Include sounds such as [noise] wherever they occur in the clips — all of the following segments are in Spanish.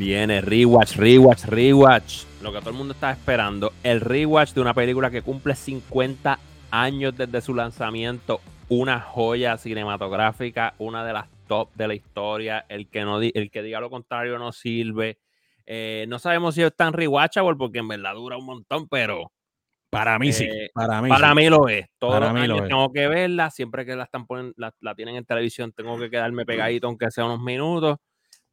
Viene rewatch, rewatch, rewatch. Lo que todo el mundo está esperando. El rewatch de una película que cumple 50 años desde su lanzamiento. Una joya cinematográfica, una de las top de la historia. El que, no el que diga lo contrario no sirve. Eh, no sabemos si es tan rewatchable porque en verdad dura un montón, pero para mí sí. Eh, para mí, para mí lo es. Todos los años tengo que verla. Siempre que la están poniendo, la, tienen en televisión, tengo que quedarme pegadito, aunque sea unos minutos.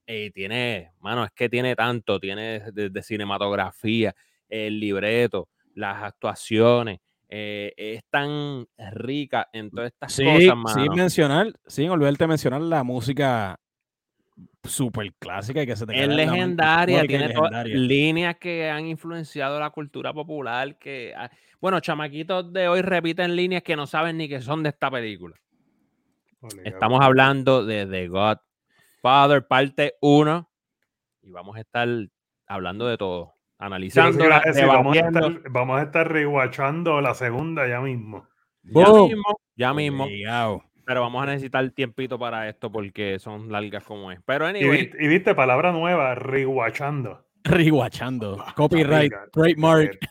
Y tiene, mano, es que tiene tanto, tiene desde cinematografía, el libreto, las actuaciones, eh, es tan rica en todas estas cosas, mano. Sin mencionar, sin olvidarte mencionar la música súper clásica y que se te Es legendaria, tiene líneas que han influenciado la cultura popular. que ah, Bueno, chamaquitos de hoy repiten líneas que no saben ni que son de esta película. Estamos hablando de The God Father, parte 1. Y vamos a estar hablando de todo. Analizando. vamos, a estar, vamos a estar rewatchando la segunda ya mismo. Ya mismo. Ya mismo. Pero vamos a necesitar tiempito para esto porque son largas como es. Pero anyway. Y, viste, palabra nueva, rewatchando. Rewatchando. Ah, Copyright, trademark. [laughs]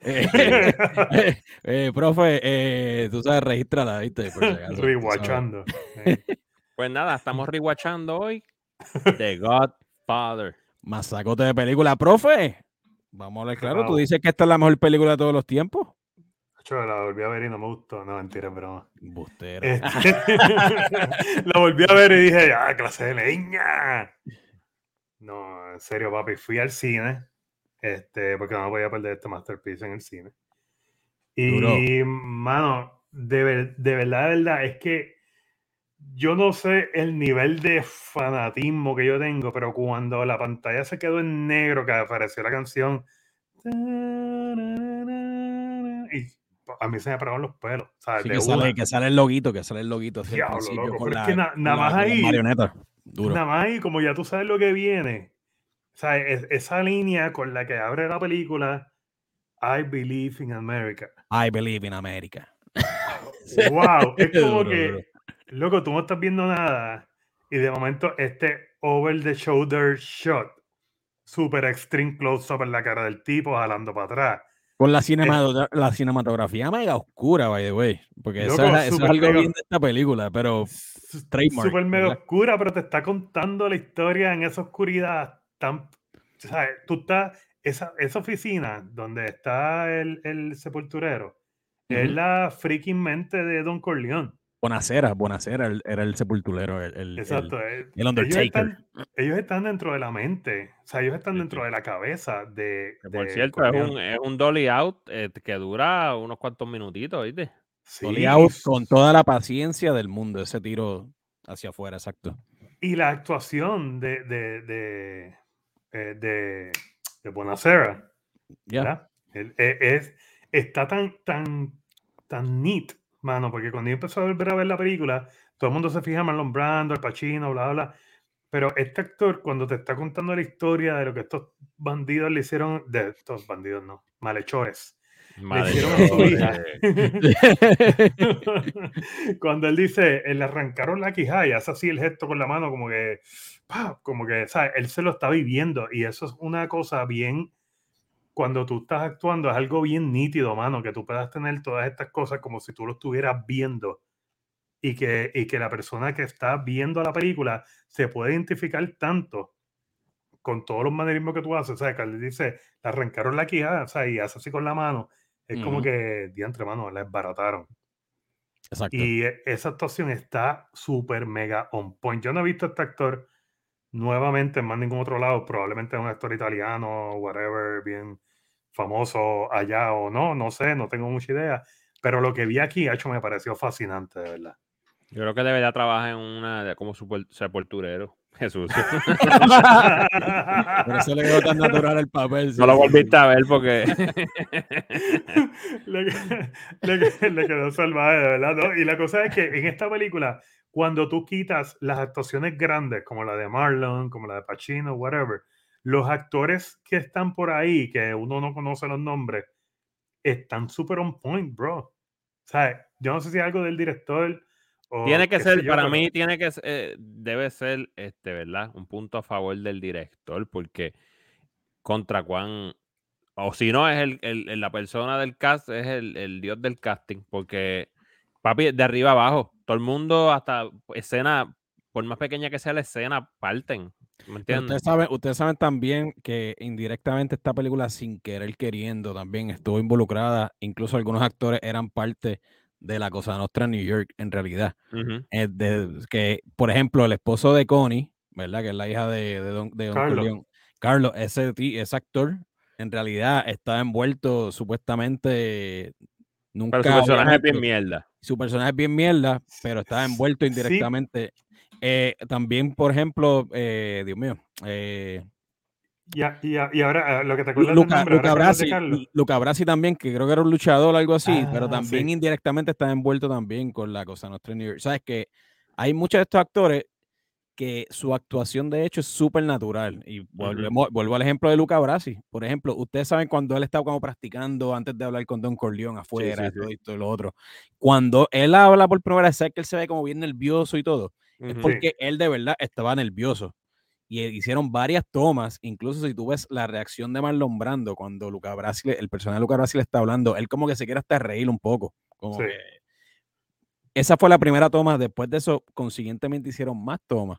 Eh, eh, profe, eh, tú sabes, registrala, ¿viste? rewatchando. [laughs] pues nada, estamos [laughs] rewatchando hoy The Godfather. Masacote de película, profe. Vamos a ver, claro, tú dices que esta es la mejor película de todos los tiempos la volví a ver y no me gustó. No, mentira, pero. Bustero. Este, [laughs] la volví a ver y dije, ¡ah, clase de leña! No, en serio, papi. Fui al cine. Este, porque no podía perder este masterpiece en el cine. Y, mano, de, de verdad, de verdad, es que yo no sé el nivel de fanatismo que yo tengo, pero cuando la pantalla se quedó en negro, que apareció la canción. Y a mí se me pararon los pelos. que, sale, que, sale, el loguito, que sale el loguito. Diablo, loco, es que nada más ahí. Nada más ahí, como ya tú sabes lo que viene. O sea, esa línea con la que abre la película, I believe in America. I believe in America. wow, [laughs] es como que, loco, tú no estás viendo nada y de momento este over the shoulder shot, super extreme close up en la cara del tipo, jalando para atrás con la, la cinematografía mega oscura, by the way. Porque eso, es, algo bien de esta película, pero trademark. Súper mega oscura, pero te está contando la historia en esa oscuridad tan. O sea, tú estás. Esa, esa oficina donde está el, el sepulturero es la freaking mente de Don Corleone. Bonacera, Bonacera era el sepulturero, el, Exacto, el, eh, Undertaker. Ellos están, dentro de la mente, o sea, ellos están dentro de la cabeza de. por cierto, es un, es un, dolly out eh, que dura unos cuantos minutitos, ¿viste? Dolly out con toda la paciencia del mundo, ese tiro hacia afuera, exacto. Y la actuación de, de, de, eh, de, de Bonacera, ya es, está tan, tan, tan neat mano, porque cuando yo empecé a volver a ver la película, todo el mundo se fija en Marlon Brando, el Pacino, bla, bla, Pero este actor, cuando te está contando la historia de lo que estos bandidos le hicieron, de estos bandidos, no, malhechores, le hicieron a su hija. [laughs] cuando él dice, le arrancaron la quijada y hace así el gesto con la mano, como que, como que, ¿sabes? Él se lo está viviendo y eso es una cosa bien cuando tú estás actuando es algo bien nítido, mano, que tú puedas tener todas estas cosas como si tú lo estuvieras viendo y que, y que la persona que está viendo la película se puede identificar tanto con todos los manerismos que tú haces, o sea, que él dice, le arrancaron la quijada, o sea, y hace así con la mano, es como que, diantre, mano, la desbarataron. Exacto. Y e, esa actuación está súper mega on point. Yo no he visto a este actor nuevamente en más ningún otro lado, probablemente es un actor italiano, whatever, bien famoso allá o no, no sé, no tengo mucha idea. Pero lo que vi aquí, hecho, me pareció fascinante, de verdad. Yo creo que debería trabajar en una como sepulturero. [laughs] Jesús. Por eso le quedó tan natural el papel. No lo volviste a ver porque. [laughs] le, quedó salvaje, de verdad. ¿no? Y la cosa es que en esta película, cuando tú quitas las actuaciones grandes, como la de Marlon, como la de Pacino, whatever, los actores que están por ahí, que uno no conoce los nombres, están súper on point, bro. O sea, yo no sé si es algo del director tiene que ser, para mí, tiene que eh, debe ser, este, ¿verdad? Un punto a favor del director, porque contra cuán, o si no, es el, la persona del cast, es el, dios del casting, porque, papi, de arriba abajo, todo el mundo, hasta escena, por más pequeña que sea la escena, parten. ¿Me ustedes saben, ustedes saben también que indirectamente esta película, sin querer queriendo, también estuvo involucrada, incluso algunos actores eran parte de la Cosa Nostra New York, en realidad. Eh, que, por ejemplo, el esposo de Connie, ¿verdad? Que es la hija de, Don, de Carlos. Carlos, ese, ese actor, en realidad está envuelto supuestamente. Nunca pero su personaje es bien mierda. Su personaje es bien mierda, pero está envuelto indirectamente. Eh, también, por ejemplo, eh, Dios mío, y, y, ahora, lo que te acuerdas Luca, Luca, Brasi, también, que creo que era un luchador o algo así, pero ah, también indirectamente está envuelto también con la cosa nuestra New York. Sabes que hay muchos de estos actores que su actuación de hecho es súper natural. Y vuelvo al ejemplo de Luca Brasi. Por ejemplo, ustedes saben cuando él estaba como practicando antes de hablar con Don Corleone afuera, todo y todo lo otro. Cuando él habla por primera vez, que él se ve como bien nervioso y todo. Es porque él de verdad estaba nervioso y hicieron varias tomas, incluso si tú ves la reacción de Marlon Brando cuando Luca Brasil, el personaje de Luca Brasil está hablando, él como que se quiere hasta reír un poco. Como esa fue la primera toma, después de eso, consiguientemente hicieron más tomas,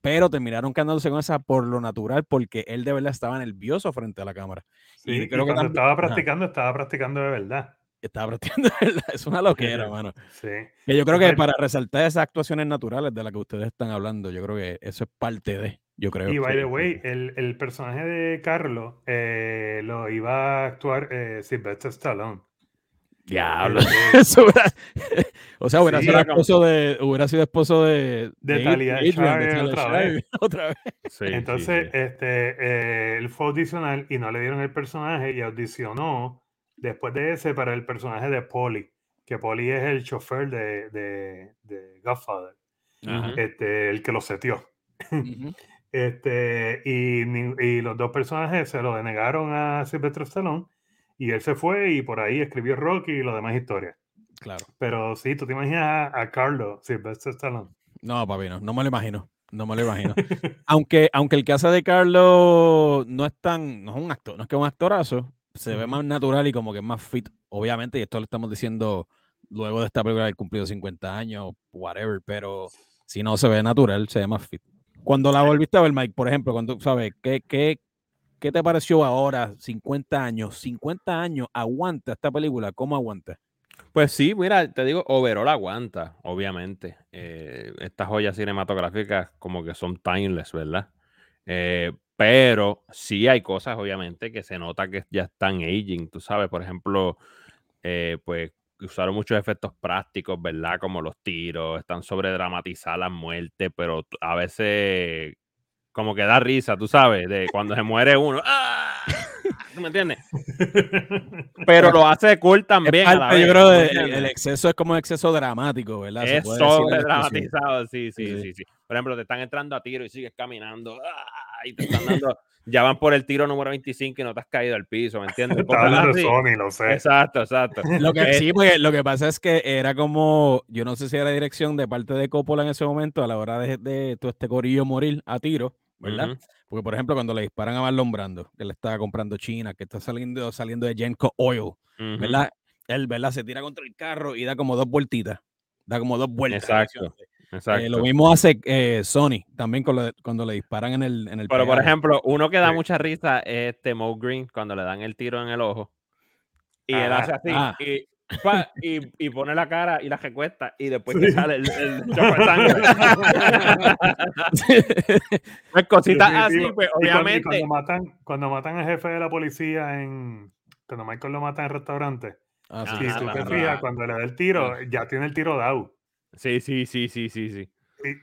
pero terminaron quedándose con esa por lo natural, porque él de verdad estaba nervioso frente a la cámara. y creo que cuando estaba practicando, estaba practicando de verdad. Estaba practicando de [laughs] verdad, es una loquera, mano. Sí. Que yo creo que para resaltar esas actuaciones naturales de las que ustedes están hablando, yo creo que eso es parte de yo creo. Y by the way, el, el personaje de Carlos eh, lo iba a actuar eh, Sylvester Stallone. Diablo. [laughs] [laughs] o sea, hubiera, sido esposo de, hubiera sido esposo de, de, Talia otra, vez. otra vez. Entonces, este, eh, él fue audicional y no le dieron el personaje y audicionó después de ese para el personaje de Polly, que Polly es el chofer de, de, de Godfather, este, el que lo setió. [laughs] Este, y, y, los dos personajes se lo denegaron a Sylvester Stallone y él se fue y por ahí escribió Rocky y lo demás historias. Claro. Pero sí, tú te imaginas a, Carlos Sylvester Stallone. No, papi, no, no me lo imagino. No me lo imagino. [laughs] aunque, aunque el que hace de Carlos no es tan, no es un actor, no es que es un actorazo, se ve más natural y como que es más fit, obviamente, y esto lo estamos diciendo luego de esta película haber cumplido 50 años, whatever, pero si no se ve natural, se ve más fit. Cuando la volviste a ver, Mike, por ejemplo, cuando, ¿sabes? ¿Qué, qué, qué te pareció ahora, 50 años? 50 años, ¿aguanta esta película? ¿Cómo aguanta? Pues sí, mira, te digo, overall aguanta, obviamente. Eh, estas joyas cinematográficas como que son timeless, ¿verdad? Eh, pero sí hay cosas, obviamente, que se nota que ya están aging, tú sabes, por ejemplo, eh, pues usaron muchos efectos prácticos, ¿verdad? Como los tiros, están sobre dramatizadas las muertes, pero a veces como que da risa, tú sabes, de cuando se muere uno. ¡ah! ¿Tú me entiendes? Pero lo hace cool también. yo creo que el, exceso es como un exceso dramático, ¿verdad? Es sobre dramatizado, sí sí, sí sí, Por ejemplo, te están entrando a tiro y sigues caminando. ¡ah! Y te están dando ya van por el tiro número 25 y no te has caído al piso, ¿me entiendes? [laughs] Sony, lo sé. Exacto, exacto. [laughs] Lo que, sí, porque lo que pasa es que era como, yo no sé si era dirección de parte de Coppola en ese momento a la hora de, todo este corillo morir a tiro, ¿verdad? Porque, por ejemplo, cuando le disparan a Marlon Brando, que le estaba comprando China, que está saliendo, saliendo de Genco Oil, ¿verdad? Él, ¿verdad? Se tira contra el carro y da como dos vueltitas. Da como dos vueltas. Exacto. Eh, lo mismo hace eh, Sony también cuando le disparan en el. En el Pero, por ejemplo, uno que da mucha risa es este Mo Green cuando le dan el tiro en el ojo. Y él hace así. Ah. Y, y, pone la cara y la recuesta y después te sale el, el sangre. [laughs] pues cositas así, pues obviamente. Cuando, matan, cuando matan al jefe de la policía en. Cuando Michael lo mata en el restaurante. Ah, sí, si tú te fijas, cuando le da el tiro, ya tiene el tiro dado. Sí, sí, sí, sí, sí, sí.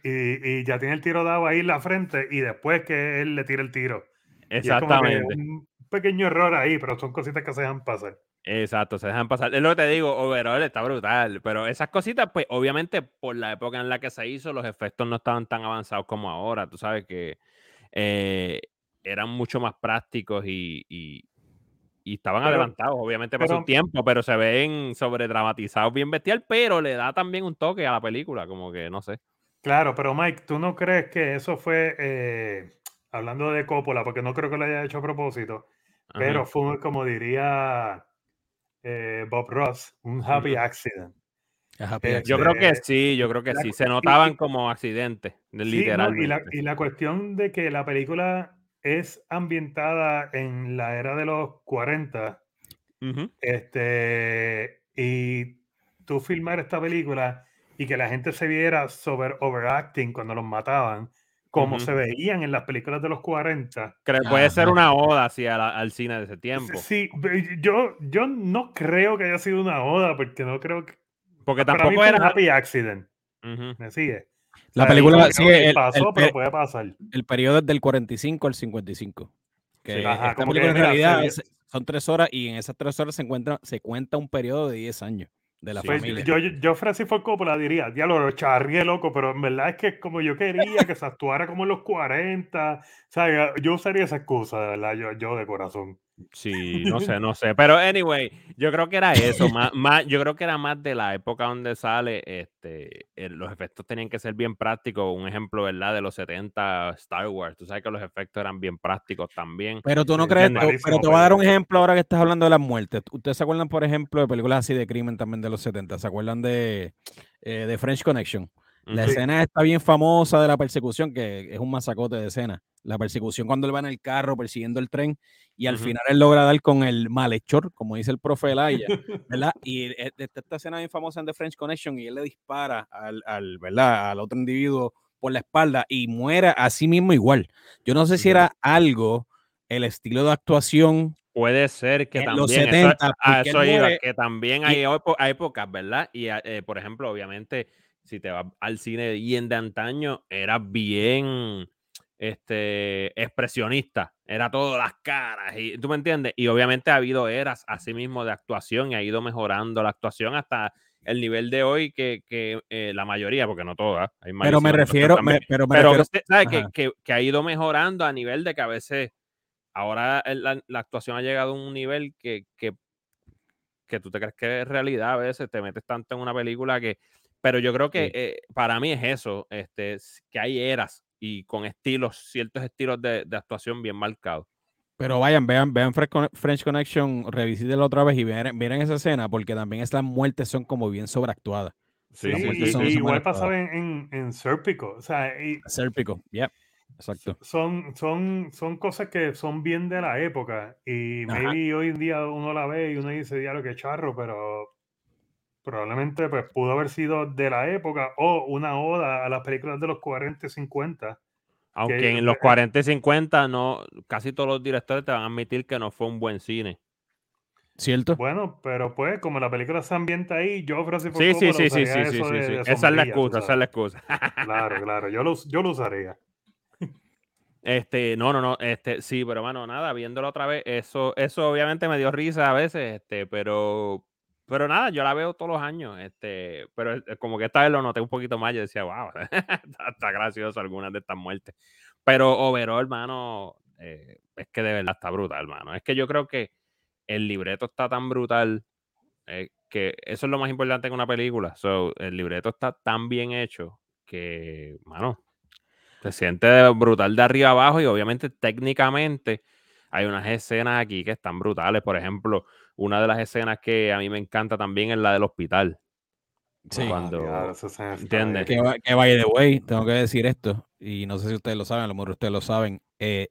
Y, ya tiene el tiro dado ahí en la frente y después que él le tira el tiro. Exactamente. un pequeño error ahí, pero son cositas que se dejan pasar. Exacto, se dejan pasar. Es lo que te digo, overall está brutal. Pero esas cositas, pues obviamente por la época en la que se hizo, los efectos no estaban tan avanzados como ahora. Tú sabes que eh, eran mucho más prácticos y, y estaban adelantados, obviamente, para su tiempo, pero se ven sobredramatizados bien bestial, pero le da también un toque a la película, como que no sé. Claro, pero Mike, ¿tú no crees que eso fue, eh, hablando de Coppola, porque no creo que lo haya hecho a propósito, pero fue, como diría eh, Bob Ross, un happy accident. Yo creo que sí, yo creo que sí. Se notaban como accidentes, literalmente. y, la, cuestión de que la película es ambientada en la era de los 40. este, y tú filmar esta película y que la gente se viera sobre overacting cuando los mataban, como se veían en las películas de los 40. puede ser una oda hacia al cine de ese tiempo. Sí, yo, yo no creo que haya sido una oda, porque no creo que porque tampoco era. Un happy accident. Me sigue. La película sí, el, pasó, pero puede pasar. El periodo es del 45 al 55. Que esta película en realidad son tres horas y en esas tres horas se, encuentra, se cuenta un periodo de 10 años de la pues, familia. Yo, yo, Francis Ford Coppola diría, diálogo, lo charrié loco, pero en verdad es que como yo quería que se actuara como en los 40, o sea, yo usaría esa excusa, ¿verdad? Yo, yo de corazón. Sí, no sé, no sé. Pero anyway, yo creo que era eso. Más, [laughs] más, yo creo que era más de la época donde sale. Este, los efectos tenían que ser bien prácticos. Un ejemplo, ¿verdad? De los 70 Star Wars. Tú sabes que los efectos eran bien prácticos también. Pero tú no crees, pero te voy a dar un ejemplo ahora que estás hablando de las muertes. ¿Ustedes se acuerdan, por ejemplo, de películas así de crimen también de los 70? ¿Se acuerdan de, eh, de French Connection? La escena está bien famosa de la persecución, que es un masacote de escena. La persecución cuando él va en el carro persiguiendo el tren y al final él logra dar con el malhechor, como dice el profe Elaya, [laughs] ¿verdad? Y e, esta escena bien famosa en The French Connection y él le dispara al, al, ¿verdad? al otro individuo por la espalda y muere a sí mismo igual. Yo no sé si era algo, el estilo de actuación Puede ser que también. Los 70, eso, iba, que también hay, hay, épocas, ¿verdad? Y eh, por ejemplo, obviamente, si te vas al cine bien de antaño, era bien este, expresionista. Era todo las caras. Y, ¿Tú me entiendes? Y obviamente ha habido eras así mismo de actuación y ha ido mejorando la actuación hasta el nivel de hoy que, que eh, la mayoría, porque no todas. pero me refiero, pero me refiero, ¿sabes? Que, que, que, ha ido mejorando a nivel de que a veces ahora la, la actuación ha llegado a un nivel que, que, que tú te crees que es realidad a veces, te metes tanto en una película que pero yo creo que eh, para mí es eso, este, que hay eras y con estilos, ciertos estilos de, actuación bien marcados. Pero vayan, vean, vean French Connection, revisítenlo otra vez y miren, esa escena, porque también estas muertes son como bien sobreactuadas. Sí, igual pasaba en, en, Serpico. O sea, Serpico, yeah. Exacto. Son, son, son cosas que son bien de la época y maybe hoy en día uno la ve y uno dice, diablo, que charro, pero probablemente pues, pudo haber sido de la época o una oda a las películas de los 40 y 50. Aunque en los 40 y 50 no, casi todos los directores te van a admitir que no fue un buen cine. ¿Cierto? Bueno, pero pues como la película se ambienta ahí, yo ofrecí por Sí, sí, sí, sí, sí, sí, sí, Esa es la excusa, esa es la excusa. claro, claro, yo lo, yo lo usaría. Este, no, no, no, este, sí, pero bueno, nada, viéndolo otra vez, eso, eso obviamente me dio risa a veces, este, pero pero nada, yo la veo todos los años, este, pero como que esta vez lo noté un poquito más, yo decía, wow, [laughs] está, gracioso algunas de estas muertes. Pero overall, hermano, eh, es que de verdad está brutal, hermano. Es que yo creo que el libreto está tan brutal eh, que eso es lo más importante en una película. So, el libreto está tan bien hecho que, mano, se siente brutal de arriba abajo y obviamente técnicamente hay unas escenas aquí que están brutales. Por ejemplo, una de las escenas que a mí me encanta también es la del hospital. Sí, cuando, ¿entiendes? Que, que by the way, tengo que decir esto, y no sé si ustedes lo saben, a lo mejor ustedes lo saben. Eh,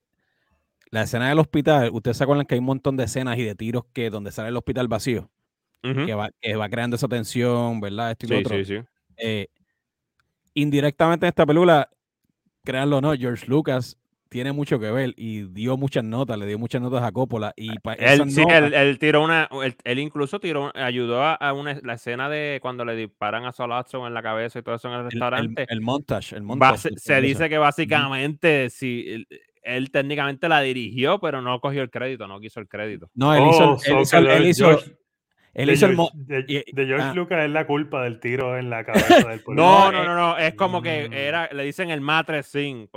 la escena del hospital, ustedes se acuerdan que hay un montón de escenas y de tiros que donde sale el hospital vacío, que, va, que, va, creando esa tensión, ¿verdad? Esto y sí, Sí, sí. Eh, indirectamente en esta película, créanlo o no, George Lucas tiene mucho que ver y dio muchas notas, le dio muchas notas a Coppola. Y él, sí, él, tiró una, él, incluso tiró, ayudó a, una, la escena de cuando le disparan a Solazzo en la cabeza y todo eso en el restaurante. El, montage, el montage. se dice que básicamente si él, técnicamente la dirigió, pero no cogió el crédito, no quiso el crédito. No, él hizo, oh, él, hizo, Él de, hizo George, el de, George ah. Lucas es la culpa del tiro en la cabeza del [laughs] policía. no, no, no, no, es como que mm. era, le dicen el matre sin.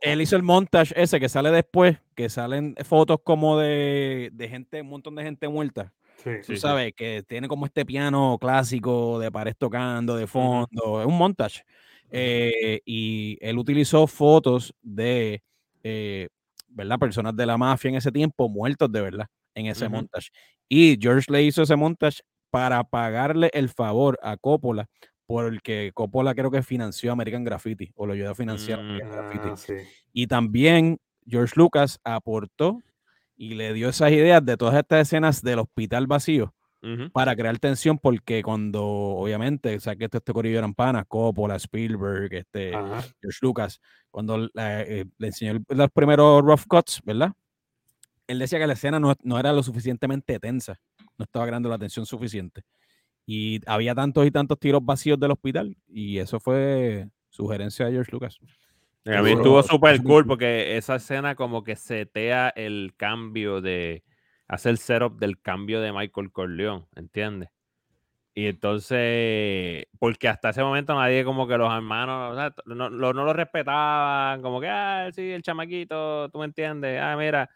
él hizo el montage ese que sale después, que salen fotos como de, de gente, un montón de gente muerta. Sí, Tú sabes, que tiene como este piano clásico de pared tocando de fondo, es un montage. Eh, y él utilizó fotos de, eh, ¿verdad? Personas de la mafia en ese tiempo muertos de verdad en ese montage. Y George le hizo ese montage para pagarle el favor a Coppola, porque Coppola creo que financió American Graffiti o lo ayudó a financiar mm, Graffiti. Ah, y también George Lucas aportó y le dio esas ideas de todas estas escenas del hospital vacío para crear tensión, porque cuando, obviamente, o sea, que este, este corillo eran panas, Coppola, Spielberg, este, George Lucas, cuando eh, le enseñó los primeros rough cuts, ¿verdad? Él decía que la escena no, no, era lo suficientemente tensa, no estaba creando la tensión suficiente. Y había tantos y tantos tiros vacíos del hospital, y eso fue sugerencia de George Lucas. A mí estuvo súper cool porque esa escena como que setea el cambio de, hace el setup del cambio de Michael Corleone, ¿entiendes? Y entonces, porque hasta ese momento nadie como que los hermanos no, no, lo respetaban, como que, ah, sí, el chamaquito, tú me entiendes, ah, mira,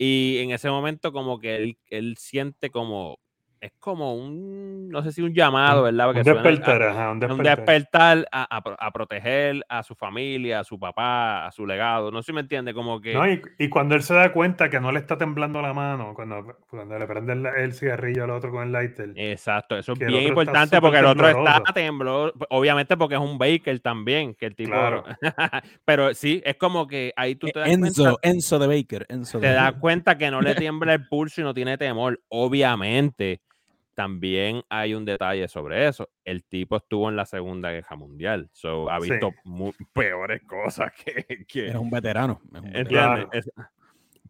y en ese momento como que él, él siente como, es como un, no sé si un llamado, ¿verdad? un, despertar, ajá, un, despertar, a, proteger a su familia, a su papá, a su legado. No sé si me entiende, como que... No, y, cuando él se da cuenta que no le está temblando la mano, cuando, cuando le prende el, cigarrillo al otro con el lighter. Exacto, eso es bien importante porque el otro está temblor, obviamente porque es un Baker también, que el tipo... [laughs] Pero sí, es como que ahí tú te das Enzo, cuenta... Enzo de Baker, Enzo te das cuenta que no le tiembla el pulso y no tiene temor, obviamente también hay un detalle sobre eso. El tipo estuvo en la Segunda Guerra Mundial. So, ha visto peores cosas [laughs] que, que... Es un veterano.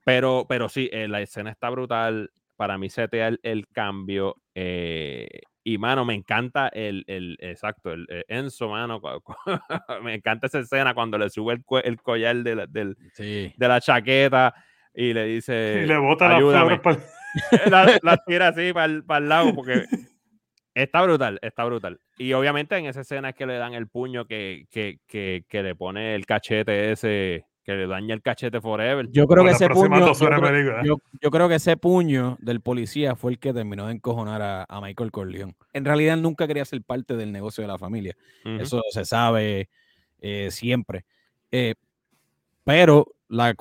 pero, pero sí, eh, la escena está brutal. Para mí setea el, el cambio. Eh, y, mano, me encanta el, el exacto, el, eh, Enzo, mano. [laughs] me encanta esa escena cuando le sube el, el collar de la, del, de la chaqueta y le dice... Y le bota la flor para [laughs] la, tira así para el, lado porque está brutal, está brutal. Y obviamente en esa escena es que le dan el puño que, que, que, que le pone el cachete ese, que le daña el cachete forever. Yo creo que ese puño, yo creo, que ese puño del policía fue el que terminó de encojonar a, Michael Corleone. En realidad nunca quería ser parte del negocio de la familia. Eso se sabe eh, siempre. Eh, pero la,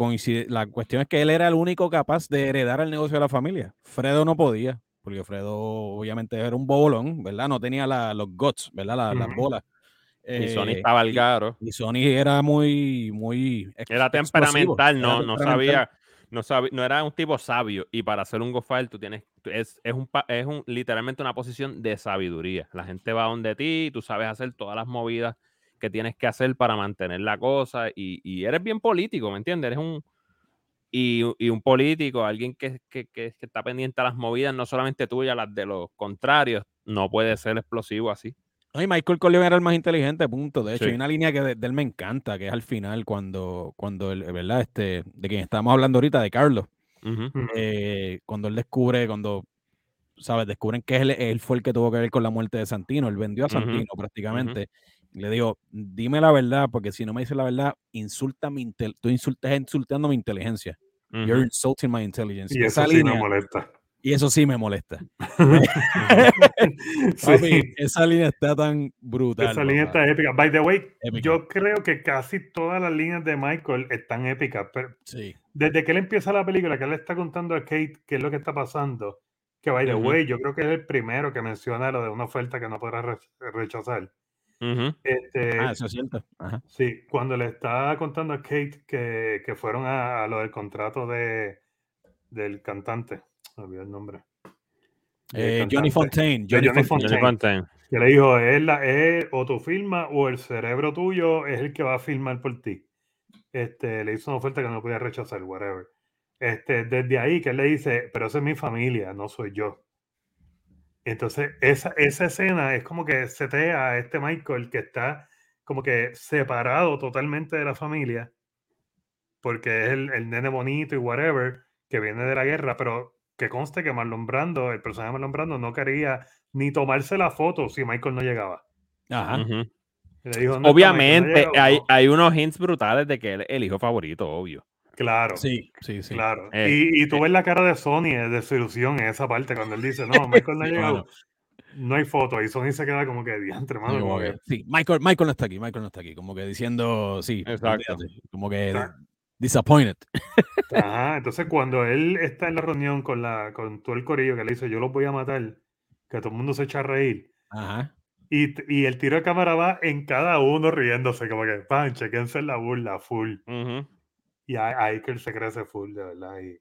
la cuestión es que él era el único capaz de heredar el negocio de la familia. Fredo no podía, porque Fredo obviamente era un bobolón, ¿verdad? No tenía los guts, ¿verdad? las bolas. y Sony eh, estaba al garo. Y, Sony era muy, muy. Era temperamental, no, no sabía. No, sabía, no era un tipo sabio. Y para hacer un gofile, tú tienes. Es, es, un, es un, literalmente una posición de sabiduría. La gente va donde ti, tú sabes hacer todas las movidas que tienes que hacer para mantener la cosa y, eres bien político, ¿me entiendes? Eres un... Y, un político, alguien que, está pendiente a las movidas, no solamente tuyas, las de los contrarios, no puede ser explosivo así. Ay, Michael Corleone era el más inteligente, punto. De hecho, hay una línea que de, él me encanta, que es al final, cuando, cuando él, ¿verdad? Este, de quien estamos hablando ahorita, de Carlos. Eh, cuando él descubre, cuando, ¿sabes? Descubren que él, él, fue el que tuvo que ver con la muerte de Santino. Él vendió a Santino prácticamente. Le digo, dime la verdad, porque si no me dices la verdad, insulta mi tú insultas insultando mi inteligencia. You're insulting my intelligence. Y eso sí me molesta. Y eso sí me molesta. [laughs] [laughs] esa línea está tan brutal. Esa línea está épica. By the way, yo creo que casi todas las líneas de Michael están épicas. Pero sí. Desde que él empieza la película, que él está contando a Kate qué es lo que está pasando, que by the way, yo creo que es el primero que menciona lo de una oferta que no podrá rechazar este, ah, eso es cierto. Sí, cuando le está contando a Kate que, que fueron a, lo del contrato de, del cantante, me olvidé el nombre. Eh, Johnny Fontaine. Johnny, Fontaine. Que le dijo, es, la, es o tu firma o el cerebro tuyo es el que va a firmar por ti. Este, le hizo una oferta que no podía rechazar, whatever. Este, desde ahí que él le dice, pero esa es mi familia, no soy yo. Entonces, esa, esa escena es como que setea a este Michael que está como que separado totalmente de la familia, porque es el, el, nene bonito y whatever, que viene de la guerra, pero que conste que Marlon Brando, el personaje de Marlon Brando, no quería ni tomarse la foto si Michael no llegaba. Ajá. Obviamente, hay, hay, unos hints brutales de que él es el hijo favorito, obvio. Claro. Sí, sí, sí. Claro. Eh, y, y, tú ves la cara de Sony de desilusión en esa parte cuando él dice, no, [laughs] Michael no ha llegado. No hay foto. Y Sony se queda como que diantre, mano. Como que... Sí, Michael, Michael no está aquí, Michael no está aquí. Como que diciendo, sí. Exacto. Como que disappointed. Ajá, entonces cuando él está en la reunión con, la, con todo el corillo que le dice, yo los voy a matar, que todo el mundo se echa a reír. Ajá. Y, y, el tiro de cámara va en cada uno riéndose, como que, pan, chequense la burla, full. Y ahí, que él se crece full, de verdad. Y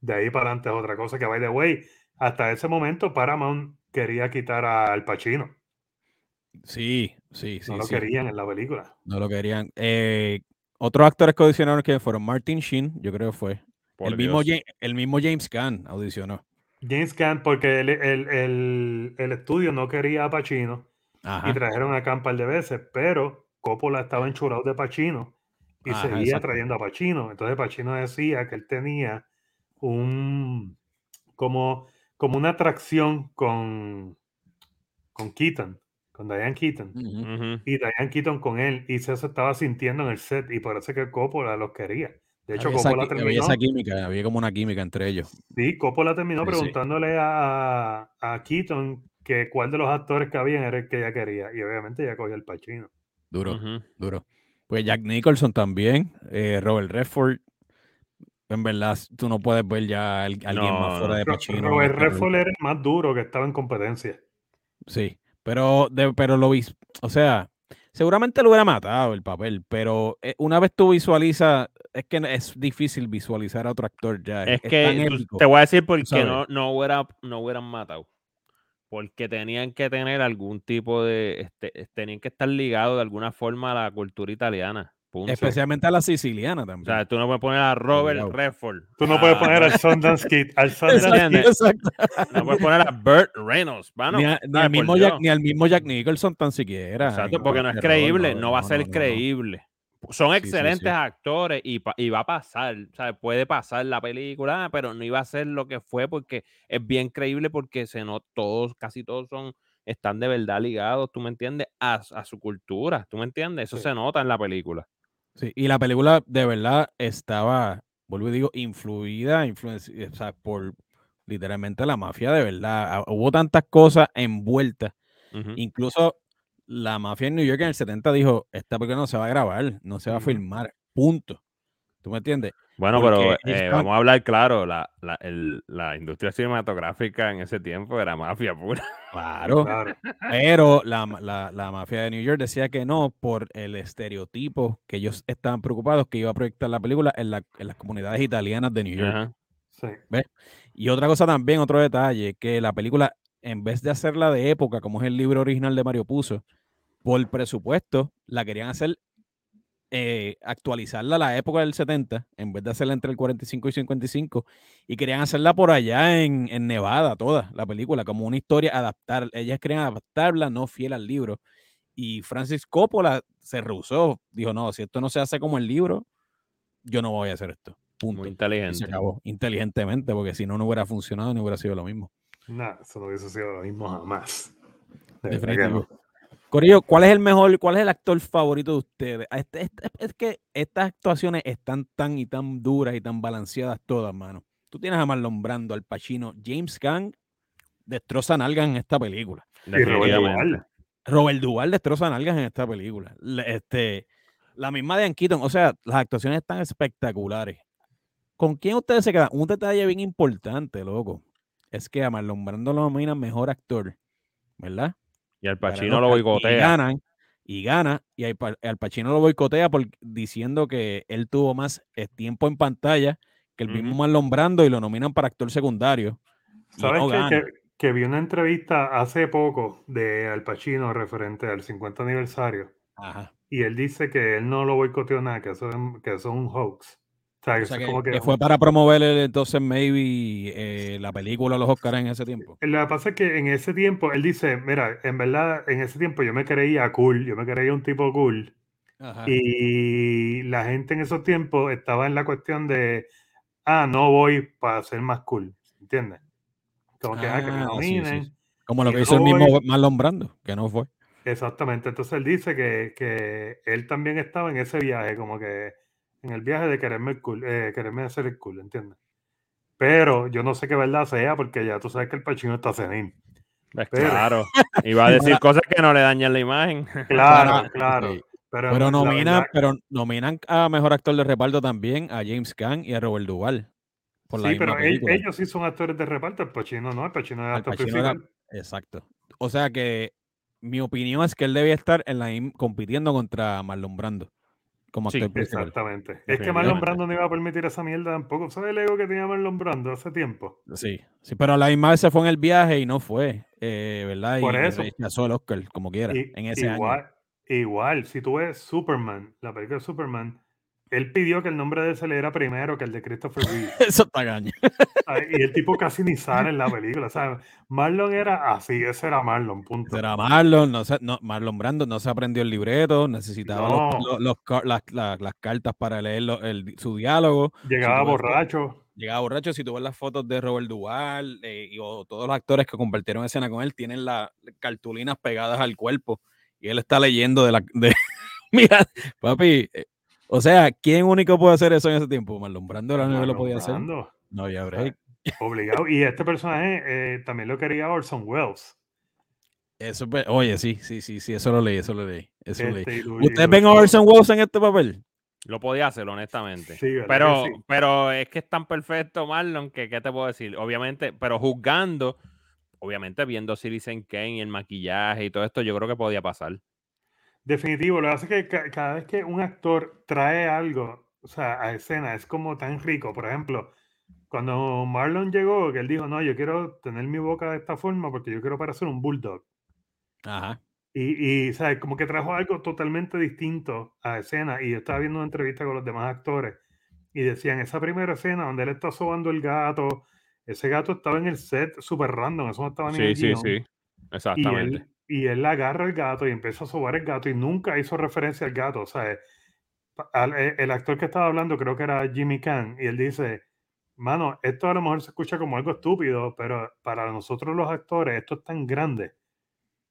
de ahí para adelante es otra cosa que, by the way, hasta ese momento Paramount quería quitar al Pacino. Sí, sí, sí. No lo sí. querían en la película. No lo querían. Eh, otros actores que audicionaron que fueron Martin Sheen, yo creo que fue. el mismo, el mismo, James Caan audicionó. James Caan, porque el, el, el, estudio no quería a Pacino y trajeron a Caan par de veces, pero Coppola estaba enchurado de Pacino y seguía trayendo a Pacino. Entonces Pacino decía que él tenía un como, como una atracción con, con Keaton con Diane Keaton. Y Diane Keaton con él. Y se estaba sintiendo en el set. Y parece que Coppola los quería. De hecho, había Coppola esa, terminó. Había esa química, había como una química entre ellos. Sí, Coppola terminó sí, preguntándole sí. A, a, Keaton que cuál de los actores que habían era el que ella quería. Y obviamente ella cogió el Pachino. Duro, uh -huh. duro. Pues Jack Nicholson también, eh, Robert Redford. En verdad, tú no puedes ver ya a alguien no, más fuera de Pacino. Robert Redford era el más duro que estaba en competencia. Sí, pero, de, pero lo vi, o sea, seguramente lo hubiera matado el papel, pero eh, una vez tú visualizas, es que es difícil visualizar a otro actor ya. Es, es que épico, te voy a decir por qué no, no, hubiera, no hubieran matado. Porque tenían que tener algún tipo de, este, tenían que estar ligados de alguna forma a la cultura italiana. Punto. Especialmente a la siciliana también. O sea, tú no puedes poner a Robert Redford. Tú no puedes poner al Sundance Kid. Al [laughs] Sundance exacto, exacto. No puedes poner a Burt Reynolds. Bueno, ni, a, ni, al mismo Jack, ni, al mismo Jack, Nicholson tan siquiera. Exacto, porque no es creíble. No, no va a ser no, creíble. Son excelentes sí, sí, sí. actores y, y, va a pasar. O sea, puede pasar la película, pero no iba a ser lo que fue porque es bien creíble porque se no, todos, casi todos son están de verdad ligados, ¿tú me entiendes? A, a su cultura, ¿tú me entiendes? Eso se nota en la película. Sí, y la película de verdad estaba, vuelvo y digo, influida, influencia, o sea, por literalmente la mafia de verdad. Ah, hubo tantas cosas envueltas. Uh -huh. Incluso la mafia en New York en el 70 dijo, esta película no se va a grabar, no se va a filmar, punto. ¿Tú me entiendes? Bueno, Porque pero eh, vamos a hablar claro, la, la, el, la, industria cinematográfica en ese tiempo era mafia pura. Claro, claro. pero la, la, la, mafia de New York decía que no por el estereotipo que ellos estaban preocupados que iba a proyectar la película en, la, en las comunidades italianas de New York. Ajá. Sí. ¿Ves? Y otra cosa también, otro detalle, que la película, en vez de hacerla de época, como es el libro original de Mario Puzo, por presupuesto, la querían hacer eh, actualizarla a la época del 70, en vez de hacerla entre el 45 y 55, y querían hacerla por allá en, en Nevada, toda la película, como una historia, adaptar, ellas querían adaptarla, no fiel al libro. Y Francis Coppola se rehusó, dijo, no, si esto no se hace como el libro, yo no voy a hacer esto. Punto. Muy inteligente. Y se acabó, inteligentemente, porque si no, no hubiera funcionado, no hubiera sido lo mismo. No, eso no hubiese sido lo mismo jamás. Corillo, ¿cuál es el mejor, cuál es el actor favorito de ustedes? Este, este, es que estas actuaciones están tan y tan duras y tan balanceadas todas, mano. Tú tienes a Marlon Brando, al Pacino, James Gunn destroza nalgas en esta película. Y Robert Duvall. Robert Duvall destroza nalgas en esta película. Este, la misma de Keaton, o sea, las actuaciones están espectaculares. ¿Con quién ustedes se quedan? Un detalle bien importante, loco, es que a Marlon Brando lo nominan mejor actor, ¿verdad? Y al Pacino lo boicotea. Y ganan, y gana, y al, Pacino lo boicotea por, diciendo que él tuvo más eh, tiempo en pantalla que el uh -huh. mismo Marlon Brando y lo nominan para actor secundario. ¿Sabes no que, que, que, vi una entrevista hace poco de Al Pacino referente al 50 aniversario? Ajá. Y él dice que él no lo boicoteó nada, que eso, que eso es un hoax. O sea, o sea que, como que, que, fue para promover el, entonces maybe eh, la película los Oscars en ese tiempo. Lo que pasa es que en ese tiempo él dice, mira, en verdad en ese tiempo yo me creía cool, yo me creía un tipo cool. Ajá. Y la gente en esos tiempos estaba en la cuestión de, ah, no voy para ser más cool. ¿entiendes? Como que, ah, que me Ah, sí, sí, nominen. sí. Como lo que hizo el mismo Marlon Brando, que no fue. Exactamente, entonces él dice que, que él también estaba en ese viaje, como que en el viaje de quererme, el cool, eh, quererme hacer el cool, ¿entiendes? Pero yo no sé qué verdad sea, porque ya tú sabes que el Pachino está senil. Pues Pero- claro. [laughs] Y va a decir cosas que no le dañan la imagen. Claro, claro. sí. Pero, Pero verdad- pero nominan a mejor actor de reparto también a James Caan y a Robert Duvall. Por la sí, misma pero él- ellos sí son actores de reparto, el Pachino no, el Pachino es actor era- principal. Exacto. O sea que mi opinión es que él debía estar en la im- compitiendo contra Marlon Brando como Sí, actor principal. Exactamente. Es que. Marlon Brando no iba a permitir esa mierda tampoco. ¿Sabes el ego que tenía Marlon Brando hace tiempo? Sí, sí, pero a la misma vez se fue en el viaje y no fue, eh, ¿verdad? Y, Por y eso. rechazó el Oscar, como quiera, Y- en ese año. igual, igual, si tú ves Superman, la película de Superman, él pidió que el nombre de él se le diera primero que el de Christopher Reeve. [laughs] Eso está gaño. Ay, y el tipo casi ni sale en la película. O sea, Marlon era así, ese era Marlon, punto. Era Marlon, no, se- no, Marlon Brando no se aprendió el libreto, necesitaba los- No. los- los ca- las, las- las cartas para leer el- su diálogo. Llegaba ves- borracho. Llegaba borracho. Si tú ves las fotos de Robert Duvall eh, y o todos los actores que compartieron escena con él, tienen las cartulinas pegadas al cuerpo y él está leyendo de la. De, [laughs] mira, papi, eh, o sea, ¿quién único puede hacer eso en ese tiempo? Marlon Brando era el único que lo podía hacer. Brando, No había sea, break. obligado. Y este personaje eh, también lo quería Orson Welles. Eso, oye, sí, sí, sí, sí, eso lo leí, eso lo leí. Eso lo leí. Este, ¿Ustedes ven a Orson Welles en este papel? Lo podía hacer, honestamente. Sí, ¿verdad que pero, sí? pero es que es tan perfecto, Marlon, que ¿qué te puedo decir? Obviamente, pero juzgando, obviamente viendo Citizen Kane y el maquillaje y todo esto, yo creo que podía pasar. Definitivo, lo que hace es que ca- cada vez que un actor trae algo, o sea, a escena, es como tan rico. Por ejemplo, cuando Marlon llegó, que él dijo, no, yo quiero tener mi boca de esta forma porque yo quiero parecer un bulldog. Ajá. Y, y ¿sabes? como que trajo algo totalmente distinto a escena. Y yo estaba viendo una entrevista con los demás actores y decían, esa primera escena donde él está sobando el gato, ese gato estaba en el set súper random, eso no estaba ni Sí, sí, sí. Exactamente. Y él agarra el gato y empieza a sobar el gato y nunca hizo referencia al gato. O sea, al- e- el actor que estaba hablando creo que era Jimmy Kahn y él dice, mano, esto a lo mejor se escucha como algo estúpido, pero para nosotros los actores esto es tan grande.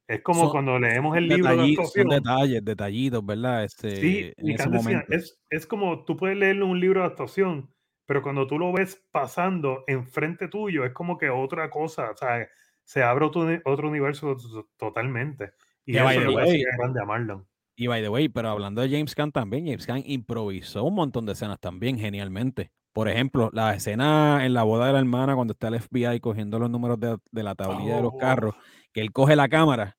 Es como Son- cuando leemos el libro de Detalli- son actuación. detalles, detallitos, ¿verdad? Este, Sí, en y ese Kahn decía, es, es como tú puedes leerlo en un libro de actuación, pero cuando tú lo ves pasando enfrente tuyo, es como que otra cosa, o sea, se abre otro, otro universo to- totalmente. Y eso by the grande a Marlon. Y by the way, pero hablando de James Caan también, James Caan improvisó un montón de escenas también, genialmente. Por ejemplo, la escena en la boda de la hermana cuando está el FBI cogiendo los números de, de la tablilla de los Oh, carros, que él coge la cámara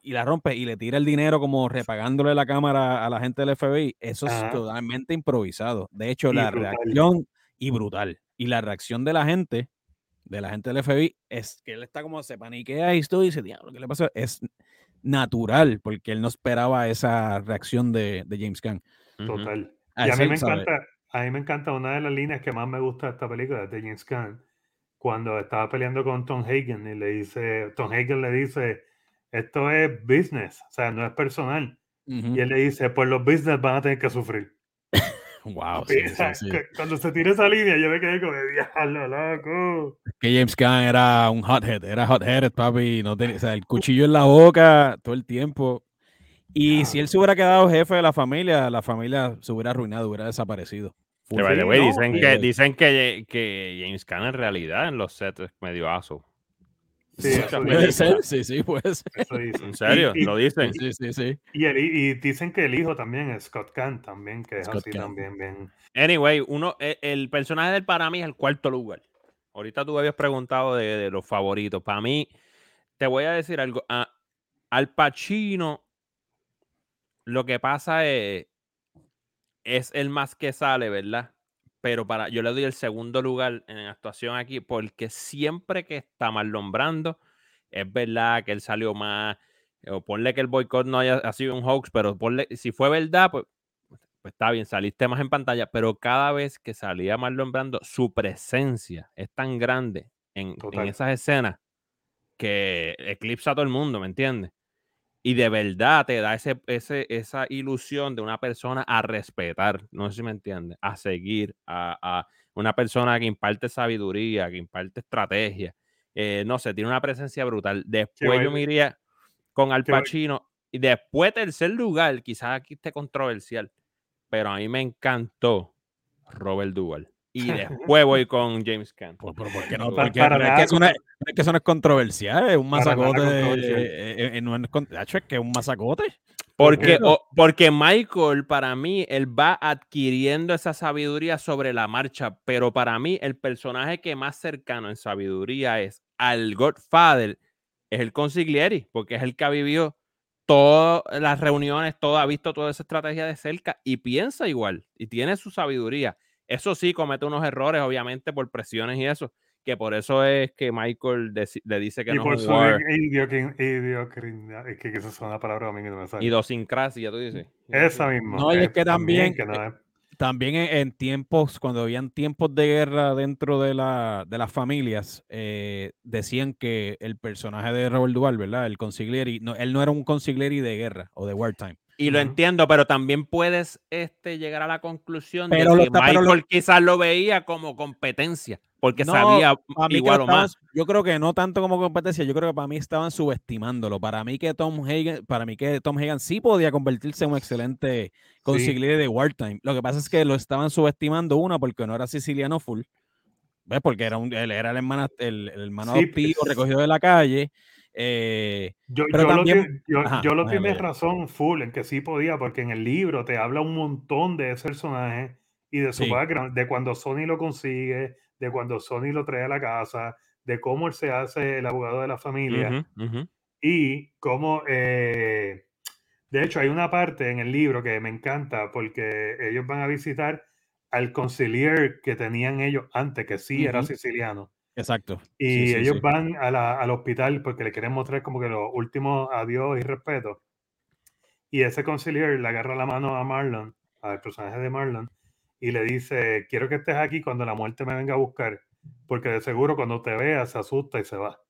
y la rompe y le tira el dinero como repagándole la cámara a la gente del FBI. Eso es totalmente improvisado. De hecho, Y la brutal. reacción y brutal. Y la reacción de la gente, de la gente del FBI, es que él está como se paniquea y esto y dice, diablo, ¿qué le pasó? Es natural, porque él no esperaba esa reacción de, de James. Ujú. Total. A Y a mí me ¿sabe? encanta, a mí me encanta una de las líneas que más me gusta de esta película de James Caan, cuando estaba peleando con Tom Hagen y le dice, Tom Hagen le dice, esto es business, o sea, no es personal. Ujú. Y él le dice, pues los business van a tener que sufrir. [laughs] Wow, sí, sí, sí. [laughs] cu- Cuando se tira esa línea, yo me quedé como, diablo, loco. Que James Caan era un hothead, era hotheaded, papi. No tenía, o sea, el cuchillo en la boca todo el tiempo. Y si él se hubiera quedado jefe de la familia, la familia se hubiera arruinado, hubiera desaparecido. Way, no, dicen, que, dicen que, que James Caan en realidad en los sets es medio aso. Sí, eso Puede ser, sí, sí, puede ser. eso dicen. ¿En serio? Y, y- ¿Lo dicen? Sí, sí, sí. y el- y dicen que el hijo también es Scott Caan, también, que es Scott así también, bien. Anyway, uno, e- el, personaje del para mí es el cuarto lugar. Ahorita tú habías preguntado de, de los favoritos. Para mí, te voy a decir algo. A- al Pacino, lo que pasa es, es el más que sale, ¿verdad? Pero para, yo le doy el segundo lugar en actuación aquí porque siempre que está Marlon Brando, es verdad que él salió más, o ponle que el boicot no haya ha sido un hoax, pero ponle, si fue verdad, pues pues está bien, saliste más en pantalla, pero cada vez que salía Marlon Brando, su presencia es tan grande en, en esas escenas que eclipsa a todo el mundo, ¿me entiendes? Y de verdad te da ese, ese, esa ilusión de una persona a respetar, no sé si me entiendes, a seguir, a, una persona que imparte sabiduría, que imparte estrategia. Eh, no sé, tiene una presencia brutal. Después yo me iría con Al Pacino. Y después, tercer lugar, quizás aquí esté controversial, pero a mí me encantó Robert Duvall y después [laughs] voy con James Caan. Pues, ¿por qué no? Porque, es, que eso no es, que eso no es controversial, es un masacote. Eh, eh, no es, es que es un masacote. Porque, porque Michael, para mí, él va adquiriendo esa sabiduría sobre la marcha, pero para mí el personaje que más cercano en sabiduría es al Godfather, es el consiglieri, porque es el que ha vivido todas las reuniones, todo, ha visto toda esa estrategia de cerca y piensa igual y tiene su sabiduría. Eso sí, comete unos errores, obviamente, por presiones y eso, que por eso es que Michael le dice que y no por es un es que esa es una palabra a mí que no me sale. Idiosincrasia, tú dices. Esa misma. No, y es que también, también, en, tiempos, cuando habían tiempos de guerra dentro de, la, de las familias, eh, decían que el personaje de Robert Duval, ¿verdad? El consigliere, no, él no era un consigliere de guerra o de wartime. Y lo entiendo, pero también puedes este, llegar a la conclusión de que Michael quizás lo veía como competencia, porque sabía igual o más. Yo creo que no tanto como competencia, yo creo que para mí estaban subestimándolo. Para mí que Tom Hagen, para mí que Tom Hagen sí podía convertirse en un excelente consigliere de wartime. Lo que pasa es que lo estaban subestimando, una, porque no era siciliano full. ¿Ves? Porque era un, él era el hermano, el, hermano pues recogido de la calle. Eh, yo, pero también, lo, lo tienes razón, full, en que sí podía, porque en el libro te habla un montón de ese personaje y de su background, de cuando Sony lo consigue, de cuando Sony lo trae a la casa, de cómo él se hace el abogado de la familia y cómo, eh, de hecho, hay una parte en el libro que me encanta porque ellos van a visitar al conciliar que tenían ellos antes, que sí era siciliano. Exacto. Y ellos van al hospital porque le quieren mostrar como que los últimos adiós y respeto. Y ese conciliar le agarra la mano a Marlon, al personaje de Marlon, y le dice, quiero que estés aquí cuando la muerte me venga a buscar, porque de seguro cuando te vea se asusta y se va.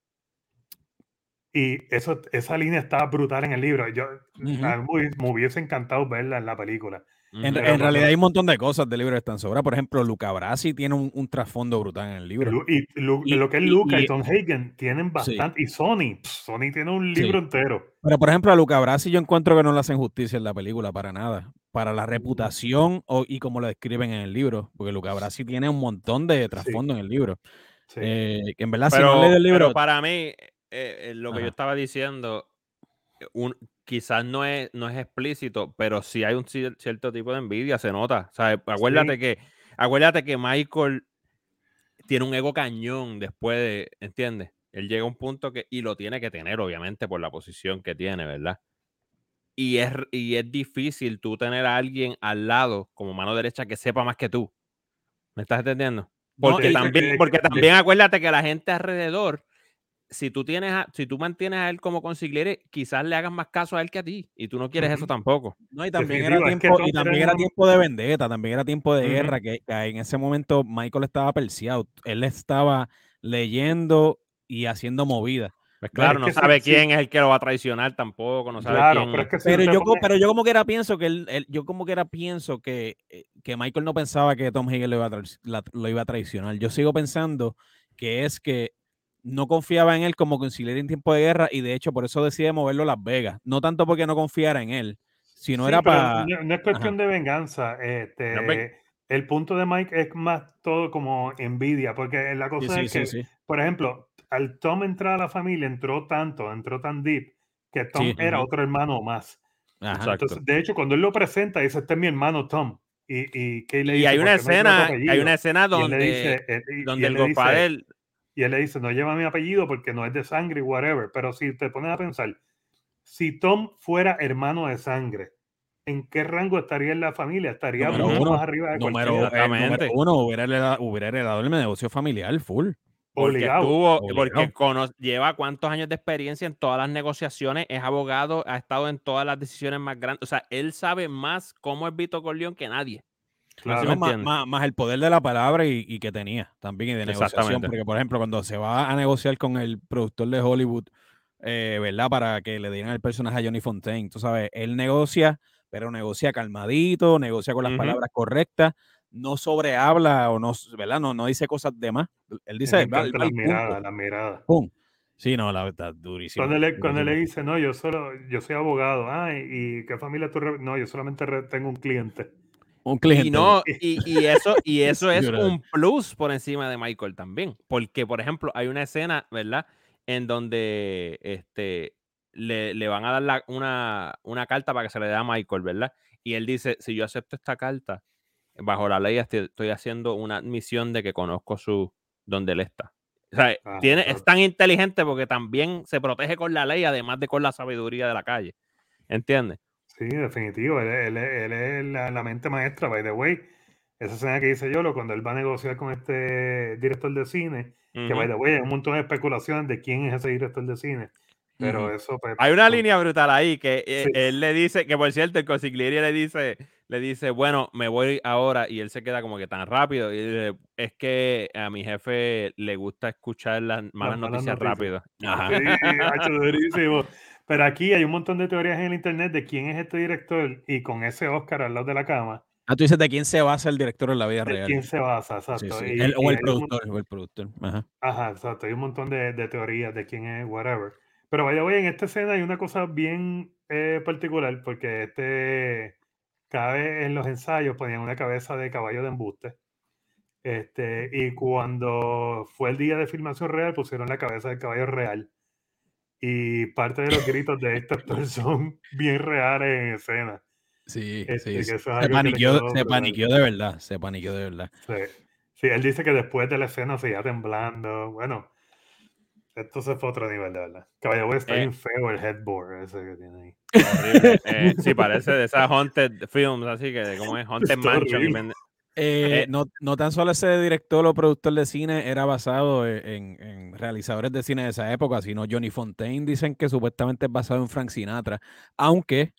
Y eso, esa línea está brutal en el libro. Yo me, hubiese encantado verla en la película. En, realidad hay un montón de cosas del libro que están sobra. Por ejemplo, Luca Brasi tiene un, trasfondo brutal en el libro. Y, lo que es Luca y, Tom Hagen tienen bastante. Y Sony, Sony tiene un libro entero. Pero por ejemplo, a Luca Brasi yo encuentro que no le hacen justicia en la película para nada. Para la reputación o, y como lo describen en el libro. Porque Luca Brasi tiene un montón de trasfondo en el libro. Eh, que en verdad, pero, si no el libro. para mí, eh, eh, lo que yo estaba diciendo, un, quizás no es, no es explícito, pero sí hay un cierto tipo de envidia, se nota. acuérdate, que, acuérdate que Michael tiene un ego cañón después de, ¿entiendes? Él llega a un punto que, y lo tiene que tener, obviamente, por la posición que tiene, ¿verdad? Y es, y es difícil tú tener a alguien al lado como mano derecha que sepa más que tú. ¿Me estás entendiendo? Porque también, porque también acuérdate que la gente alrededor si tú tienes si tú mantienes a él como consigliere, quizás le hagas más caso a él que a ti. Y tú no quieres eso tampoco. No, y también, era tiempo, y también era tiempo de vendetta, también era tiempo de guerra, que, en ese momento Michael estaba perseado. Él estaba leyendo y haciendo movida. Pues claro, no sabe quién es el que lo va a traicionar tampoco, no sabe quién. Pero, yo, pero yo como que era pienso que él, yo como que era pienso que, eh, que Michael no pensaba que Tom Higgins lo iba, a lo iba a traicionar. Yo sigo pensando que es que no confiaba en él como conciliar en tiempo de guerra y de hecho por eso decide moverlo a Las Vegas. No tanto porque no confiara en él, sino era para... No, es cuestión de venganza. Este, el punto de Mike es más todo como envidia, porque la cosa es que, por ejemplo, al Tom entrar a la familia entró tanto, entró tan deep, que Tom era otro hermano más. Entonces, de hecho, cuando él lo presenta, dice, este es mi hermano Tom. Y, y, le y hay una escena, hay una escena donde, dice, eh, donde el compadre y él le dice, no lleva mi apellido porque no es de sangre, whatever. Pero si te pones a pensar, si Tom fuera hermano de sangre, ¿en qué rango estaría en la familia? Estaría mucho más arriba de número, número uno, hubiera heredado, hubiera heredado el negocio familiar full. Porque, estuvo, porque lleva cuántos años de experiencia en todas las negociaciones, es abogado, ha estado en todas las decisiones más grandes. O sea, él sabe más cómo es Vito Corleón que nadie. Claro, más, el poder de la palabra y, que tenía también y de negociación. Porque, por ejemplo, cuando se va a negociar con el productor de Hollywood, eh, ¿verdad? Para que le dieran el personaje a Johnny Fontaine. Tú sabes, él negocia, pero negocia calmadito, negocia con las palabras correctas, no sobrehabla o no, ¿verdad? No, no dice cosas de más. Él dice, la mirada, la mirada. ¡Pum! Sí, no, la verdad, durísimo. Cuando le, cuando le dice, no, yo solo, yo soy abogado, ah, y qué familia tú, no, yo solamente tengo un cliente. Un cliente. Y, no, [laughs] y, eso, y eso es un plus por encima de Michael también. Porque, por ejemplo, hay una escena, ¿verdad? En donde este, le, le van a dar una, una, carta para que se le dé a Michael, ¿verdad? Y él dice, si yo acepto esta carta, bajo la ley estoy haciendo una admisión de que conozco su donde él está. O sea, ah, tiene, es tan inteligente porque también se protege con la ley, además de con la sabiduría de la calle. ¿Entiendes? Sí, definitivo. Él, es la, mente maestra, by the way. Esa escena que dice Yolo, cuando él va a negociar con este director de cine, que by the way, hay un montón de especulaciones de quién es ese director de cine. Pero eso. Pues, hay una línea brutal ahí que eh, él le dice, que por cierto, el consigliere le dice, le dice, bueno, me voy ahora, y él se queda como que tan rápido. Y dice, es que a mi jefe le gusta escuchar las malas, noticias, rápido. [laughs] Pero aquí hay un montón de teorías en el internet de quién es este director y con ese Oscar al lado de la cama. Ah, tú dices de quién se basa el director en la vida real. quién se basa, exacto. o, el productor, o el productor. Ajá. Ajá, exacto. Hay un montón de, de, teorías de quién es, whatever. Pero vaya, voy, en esta escena hay una cosa bien eh, particular porque este, cada vez en los ensayos ponían una cabeza de caballo de embuste. Este, y cuando fue el día de filmación real, pusieron la cabeza del caballo real. Y parte de los gritos de este [laughs] actor son bien reales en escena. Sí, sí. Este, se, paniqueó, se paniqueó de verdad. Se paniqueó de verdad. Sí. sí, él dice que después de la escena seguía temblando. Bueno, esto se fue otro nivel, de verdad. Caballo está eh. bien feo el headboard ese que tiene ahí. Eh, [laughs] sí, parece de esas Haunted Films, así que como es Haunted Mansion. Eh, eh, no, no, tan solo ese director o productor de cine era basado e, en, realizadores de cine de esa época, sino Johnny Fontaine dicen que supuestamente es basado en Frank Sinatra, aunque,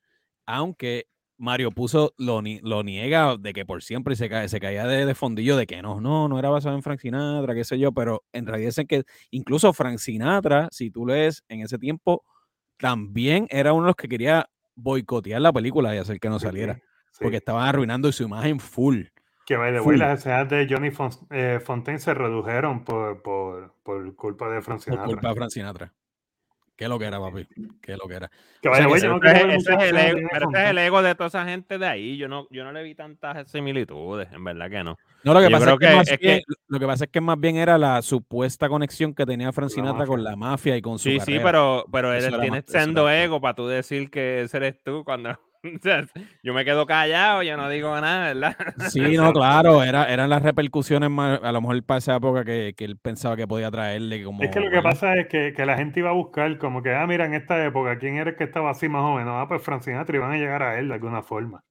aunque Mario puso lo, lo niega de que por siempre se, cae, se caía de, fondillo de que no, no, no era basado en Frank Sinatra, qué sé yo, pero en realidad dicen que incluso Frank Sinatra, si tú lees en ese tiempo, también era uno de los que quería boicotear la película y hacer que no saliera, porque estaban arruinando su imagen full. Que by the way, las escenas de Johnny eh, Fontaine se redujeron por, por, por, culpa de Frank Sinatra. Por culpa de Frank Sinatra. ¿Qué lo que era, papi? ¿Qué lo que era? Que vaya, ese, es el ego, pero ese es el ego de toda esa gente de ahí. Yo no, yo no le vi tantas similitudes, en verdad que no. No, lo que, pasa es que, más bien, lo que pasa es que más bien era la supuesta conexión que tenía Frank Sinatra con la mafia y con su Sí, sí, pero, pero él tiene siendo ego para tú decir que ese eres tú cuando [laughs] yo me quedo callado, yo no digo nada, ¿verdad? Sí, [laughs] no, claro, era, eran las repercusiones más, a lo mejor para esa época que, que él pensaba que podía traerle. Como, es que lo que pasa es que, que, la gente iba a buscar, como que, ah, mira, en esta época, ¿quién era el que estaba así más o menos? Ah, pues Francinatra iban a llegar a él de alguna forma.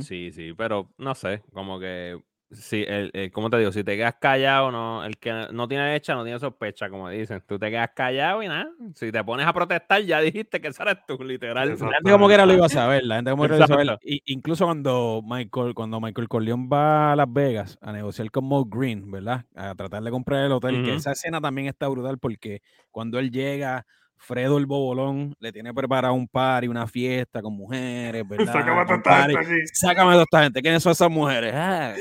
Sí, sí, pero no sé, como que Sí, el, como te digo, si te quedas callado, no, el que no tiene hecha no tiene sospecha, como dicen. Tú te quedas callado y nada. Si te pones a protestar, ya dijiste que esa eres tú, literal. La gente como que era lo iba a saber, la gente como que era lo iba a saber. incluso cuando Michael, cuando Michael Corleone va a Las Vegas a negociar con Mo Green, ¿verdad? A tratar de comprar el hotel, que esa escena también está brutal porque cuando él llega Fredo el Bobolón le tiene preparado un par y una fiesta con mujeres, [laughs] ¿verdad? Sácame a esta gente Sácame a toda esta gente. ¿Quiénes son esas mujeres? Ah,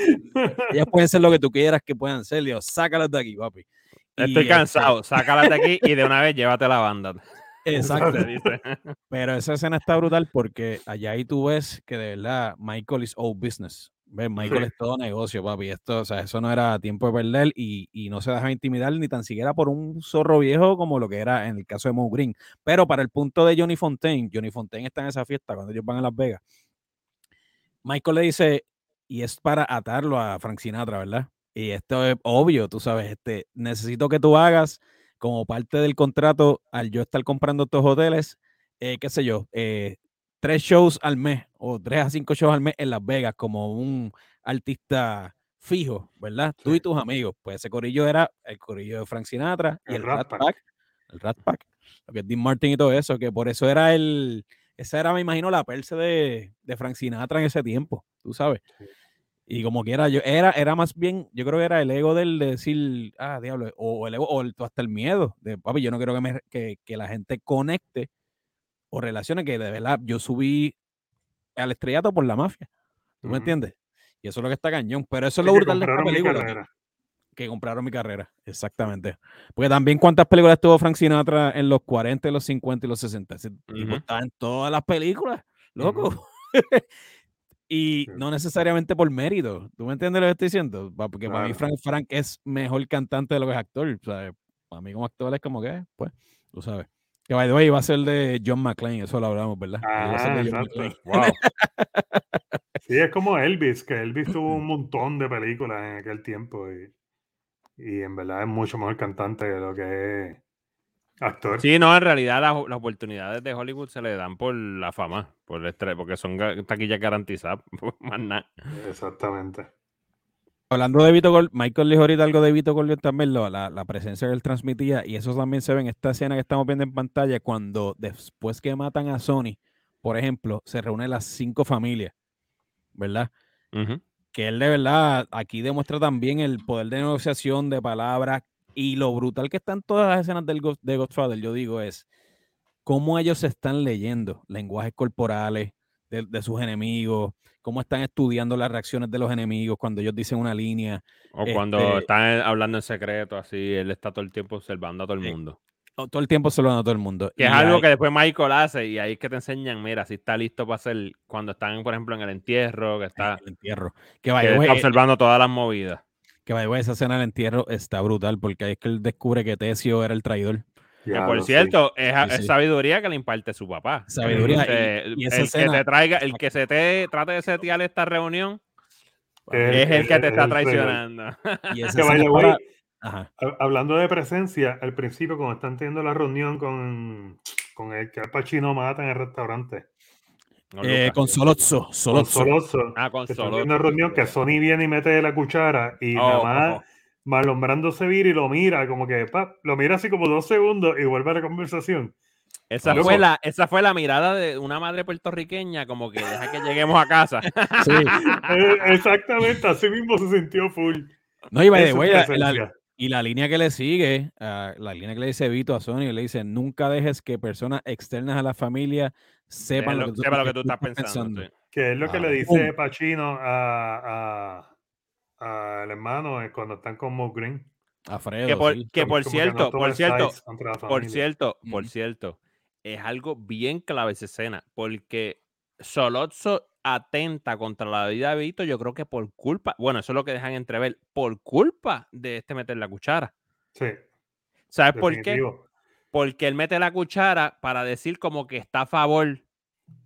ellas [laughs] pueden ser lo que tú quieras que puedan ser. Dios, sácalas de aquí, papi. Estoy este cansado. Sácalas de aquí y de [laughs] una vez llévate la banda. Exacto. Pero esa escena está brutal porque allá ahí tú ves que de verdad Michael is all business. ¿Ves? Michael es todo negocio, papi. Esto, o sea, eso no era tiempo de perder y, y, no se deja intimidar ni tan siquiera por un zorro viejo como lo que era en el caso de Mo Green. Pero para el punto de Johnny Fontaine, Johnny Fontaine está en esa fiesta cuando ellos van a Las Vegas. Michael le dice, y es para atarlo a Frank Sinatra, ¿verdad? Y esto es obvio, tú sabes, este, necesito que tú hagas como parte del contrato al yo estar comprando estos hoteles, eh, qué sé yo, eh, tres shows al mes o tres a cinco shows al mes en Las Vegas como un artista fijo, ¿verdad? Tú y tus amigos. Pues ese corillo era el corillo de Frank Sinatra y el, Rat, Pack. El Rat Pack. Lo que es Dean Martin y todo eso, que por eso era el. Esa era, me imagino, la perse de, de Frank Sinatra en ese tiempo, tú sabes. Y como quiera, yo era, era más bien, yo creo que era el ego del de decir, ah, diablo, o el ego, o hasta el miedo de papi, yo no quiero que, me, que, que la gente conecte o relacione que de verdad yo subí al estrellato por la mafia. ¿Tú me entiendes? Y eso es lo que está cañón. Pero eso es lo brutal de esta película. Que, compraron mi carrera. Exactamente. Porque también cuántas películas tuvo Frank Sinatra en los 40, los 50 y los 60. Ese estaba en todas las películas, loco. [laughs] y no necesariamente por mérito. ¿Tú me entiendes lo que estoy diciendo? Porque para mí Frank, Frank es mejor cantante de lo que es actor. Para mí como actor es como que, pues, tú sabes. Que by the way, iba a ser de John McClane, eso lo hablamos, ¿verdad? Ah, wow. [laughs] sí, es como Elvis, que Elvis tuvo un montón de películas en aquel tiempo y, y en verdad es mucho mejor cantante de lo que es actor. Sí, no, en realidad las, oportunidades de Hollywood se le dan por la fama, por el estrés, porque son taquillas garantizadas, [laughs] más nada. Exactamente. Hablando de Vito Gol, Michael dijo ahorita algo de Vito Gol también, la, la, presencia que él transmitía, y eso también se ve en esta escena que estamos viendo en pantalla, cuando después que matan a Sony, por ejemplo, se reúnen las cinco familias, ¿verdad? Que él de verdad aquí demuestra también el poder de negociación, de palabras, y lo brutal que están todas las escenas del, de Godfather, yo digo, es cómo ellos se están leyendo lenguajes corporales de, de sus enemigos, cómo están estudiando las reacciones de los enemigos cuando ellos dicen una línea. O cuando este están hablando en secreto, así, él está todo el tiempo observando a todo el eh, mundo. todo el tiempo observando a todo el mundo. y es algo que después Michael hace y ahí es que te enseñan, mira, si está listo para hacer, cuando están, por ejemplo, en el entierro, que está, el entierro. Que, está observando todas las movidas. Que vaya, esa escena del entierro está brutal porque ahí es que él descubre que Tesio era el traidor por cierto, es, sabiduría que le imparte su papá. Sabiduría. el, que te traiga, el que se te trate de setear esta reunión es el que te está traicionando. Y [laughs] Hablando de presencia, al principio, cuando están teniendo la reunión con, con el que Al Pacino mata en el restaurante. Eh, con Solozzo. Solozzo. Ah, con Solozzo. una reunión que Sony viene y mete la cuchara y nada oh, más. Marlon Brando se vira y lo mira, como que lo mira así como dos segundos y vuelve a la conversación. Esa fue, la, esa fue la mirada de una madre puertorriqueña, como que deja que lleguemos a casa. [laughs] Sí. Eh, exactamente, así mismo se sintió full. No, iba de la, y la línea que le sigue, ah, la línea que le dice Vito a Sony, le dice, nunca dejes que personas externas a la familia sepan, lo, que tú, estás [laughs] pensando. Que es lo que le dice Pachino a al hermano cuando están con Mo Green. que por, que por cierto, por cierto, por cierto, por cierto, es algo bien clave esa escena, porque Solozzo atenta contra la vida de Vito, yo creo que por culpa, bueno, eso es lo que dejan entrever, por culpa de este meter la cuchara. Sí. ¿Sabes por qué? Porque él mete la cuchara para decir como que está a favor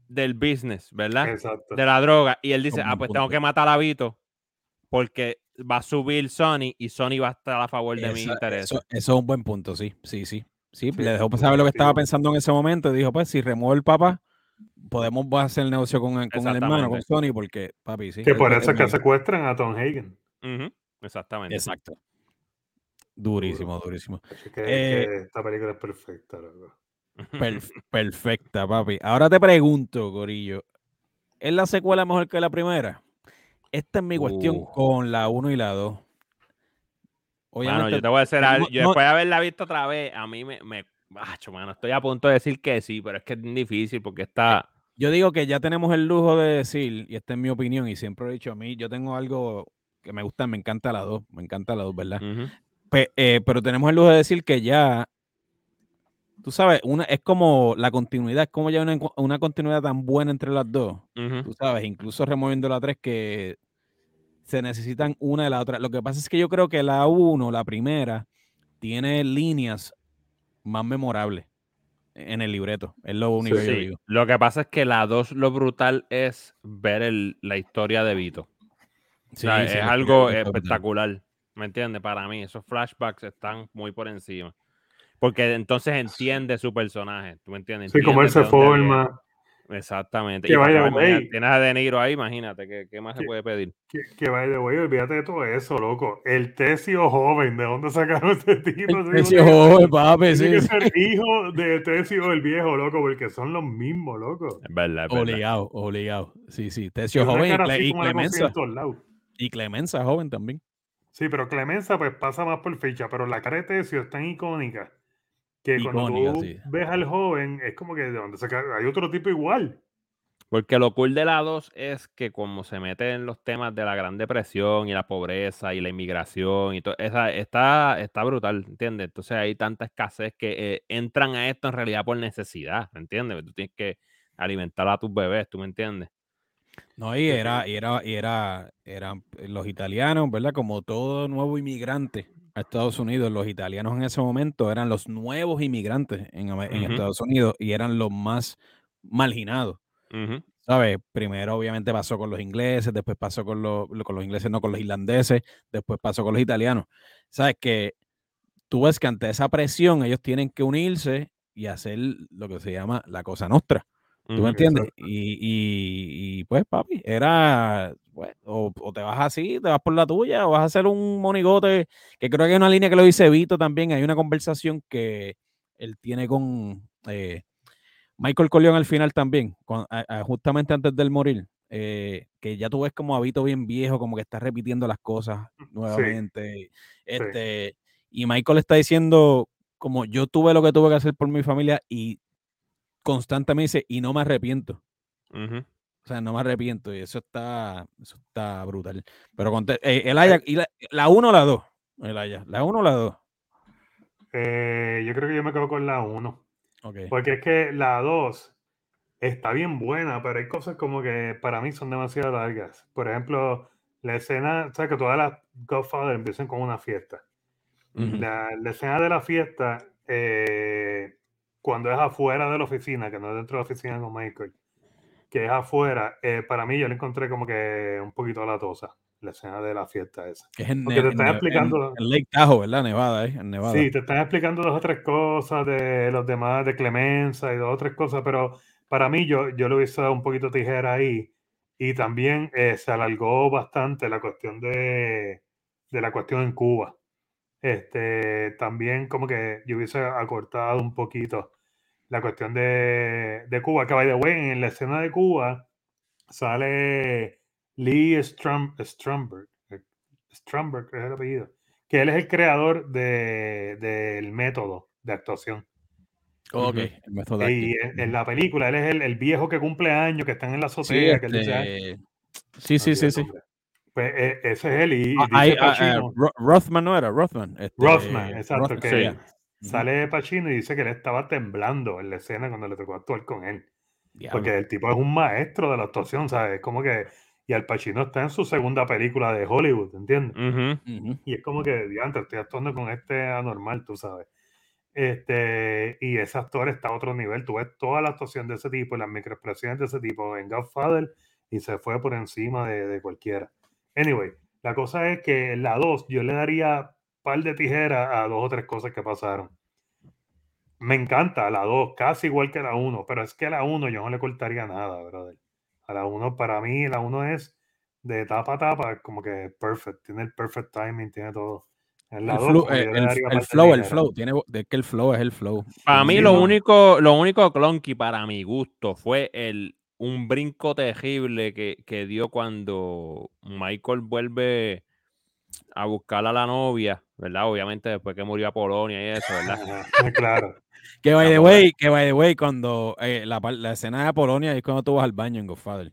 del business, ¿verdad? Exacto. De la droga. Y él dice, ah, pues tengo que matar a Vito porque va a subir Sony y Sony va a estar a favor de mi interés. Eso, es un buen punto, sí, sí, sí. Sí, le dejó saber lo que estaba pensando en ese momento y dijo, pues, si remueve el papá, podemos hacer el negocio con, con el hermano, con Sony, porque, papi, sí. Que por eso es que secuestran a Tom Hagen. Exactamente. Exacto. Durísimo, durísimo. Eh, esta película es perfecta, perfecta, papi. Ahora te pregunto, Gorillo, ¿es la secuela mejor que la primera? Esta es mi cuestión uh. con la 1 y la 2. Bueno, yo te voy a decir algo. Yo después de haberla visto otra vez, a mí me, me mano, estoy a punto de decir que sí, pero es que es difícil porque está. Yo digo que ya tenemos el lujo de decir, y esta es mi opinión, y siempre he dicho a mí, yo tengo algo que me gusta, me encanta la 2, me encanta la 2, ¿verdad? Eh, pero tenemos el lujo de decir que ya, tú sabes, una, es como la continuidad, es como ya una, una continuidad tan buena entre las dos, tú sabes, incluso removiendo la 3 que se necesitan una de la otra. Lo que pasa es que yo creo que la 1, la primera, tiene líneas más memorables en el libreto. Es lo único que yo digo. Lo que pasa es que la 2, lo brutal es ver la historia de Vito. es algo espectacular. ¿Me entiendes? Para mí, esos flashbacks están muy por encima. Porque entonces entiende su personaje. ¿Tú me entiendes? Sí, cómo él se forma. Exactamente. Que vaya, güey. Tienes a De Niro ahí, imagínate, ¿qué, qué más se puede pedir? Que, que vaya, güey, olvídate de todo eso, loco. El Tesio joven, ¿de dónde sacaron [laughs] este tipo? El Tesio joven, papi, sí. Tiene que ser hijo de Tesio el viejo, loco, porque son los mismos, loco. Es verdad, es verdad. Obligado, obligado. Sí, sí. Tesio joven y, Clemenza. Y Clemenza, joven también. Sí, pero Clemenza pues pasa más por ficha, pero la cara de Tesio es tan icónica que cuando tú ves al joven es como que de donde se hay otro tipo igual. Porque lo cool de la 2 es que como se mete en los temas de la Gran Depresión y la pobreza y la inmigración y todo, esa, está, está brutal, ¿entiendes? Entonces hay tanta escasez que eh, entran a esto en realidad por necesidad, ¿entiendes? Tú tienes que alimentar a tus bebés, ¿tú me entiendes? No, y era, y era, y era, eran los italianos, ¿verdad? Como todo nuevo inmigrante a Estados Unidos, los italianos en ese momento eran los nuevos inmigrantes en, en Estados Unidos y eran los más marginados. ¿Sabes? Primero, obviamente, pasó con los ingleses, después pasó con los, con los ingleses, no con los irlandeses, después pasó con los italianos. ¿Sabes? Que tú ves que ante esa presión ellos tienen que unirse y hacer lo que se llama la cosa nostra. ¿Tú me entiendes? Y, pues, papi, era, pues, o, te vas así, te vas por la tuya, o vas a hacer un monigote, que creo que hay una línea que lo dice Vito también, hay una conversación que él tiene con, eh, Michael Corleone al final también, justamente antes del morir, eh, que ya tú ves como habito bien viejo, como que está repitiendo las cosas nuevamente. Este, Y Michael está diciendo, como yo tuve lo que tuve que hacer por mi familia y constantemente dice, y no me arrepiento. O sea, no me arrepiento y eso está, eso está brutal. Pero eh, el Aya, y la 1 o la 2, el la 1 o la 2. Eh, yo creo que yo me quedo con la 1. Porque es que la 2 está bien buena, pero hay cosas como que para mí son demasiado largas. Por ejemplo, la escena, sabes que todas las Godfather empiezan con una fiesta. la, escena de la fiesta, eh, cuando es afuera de la oficina, que no es dentro de la oficina con Michael, que es afuera, eh, para mí yo la encontré como que un poquito latosa la escena de la fiesta esa. Que es en, Porque te están explicando. En, Lake Tahoe, ¿verdad? Nevada, ¿eh? En Nevada. Sí, te están explicando dos o tres cosas de los demás, de Clemenza y dos o tres cosas, pero para mí yo, yo lo hice un poquito tijera ahí. Y también eh, se alargó bastante la cuestión de, de la cuestión en Cuba. Este, también como que yo hubiese acortado un poquito la cuestión de, de Cuba, que by the way, en la escena de Cuba sale Lee Stromberg, eh, Stromberg es el apellido, que él es el creador del método de actuación. ok, el método Y en, la película, él es el, viejo que cumple años, que está en la azotea. Sí, este... sí, sí, sí, sí. Pues e, ese es él. Y, ah, ah, ah, Rothman no era, Rothman. Este, Rothman, exacto. que Sale Pacino y dice que él estaba temblando en la escena cuando le tocó actuar con él. Porque el tipo es un maestro de la actuación, ¿sabes? Como que y Al Pacino está en su segunda película de Hollywood, ¿entiendes? Y es como que, diantre, estoy actuando con este anormal, tú sabes. Este, y ese actor está a otro nivel. Tú ves toda la actuación de ese tipo, las microexpresiones de ese tipo en Godfather y se fue por encima de, cualquiera. Anyway, la cosa es que la 2 yo le daría par de tijeras a dos o tres cosas que pasaron. Me encanta la 2, casi igual que la 1, pero es que la 1 yo no le cortaría nada, brother la 1, para mí, la 1 es de tapa a tapa, como que perfect, tiene el perfect timing, tiene todo. el, flow, el, flow, tiene de que el flow es el flow. Para mí lo único, lo único clunky para mi gusto fue el un brinco terrible que, que dio cuando Michael vuelve a buscar a la novia, ¿verdad? Obviamente después que murió a Polonia y eso, ¿verdad? [laughs] claro. Que by the way, que by the way, cuando eh, la, la, escena de Polonia es cuando tú vas al baño en Godfather.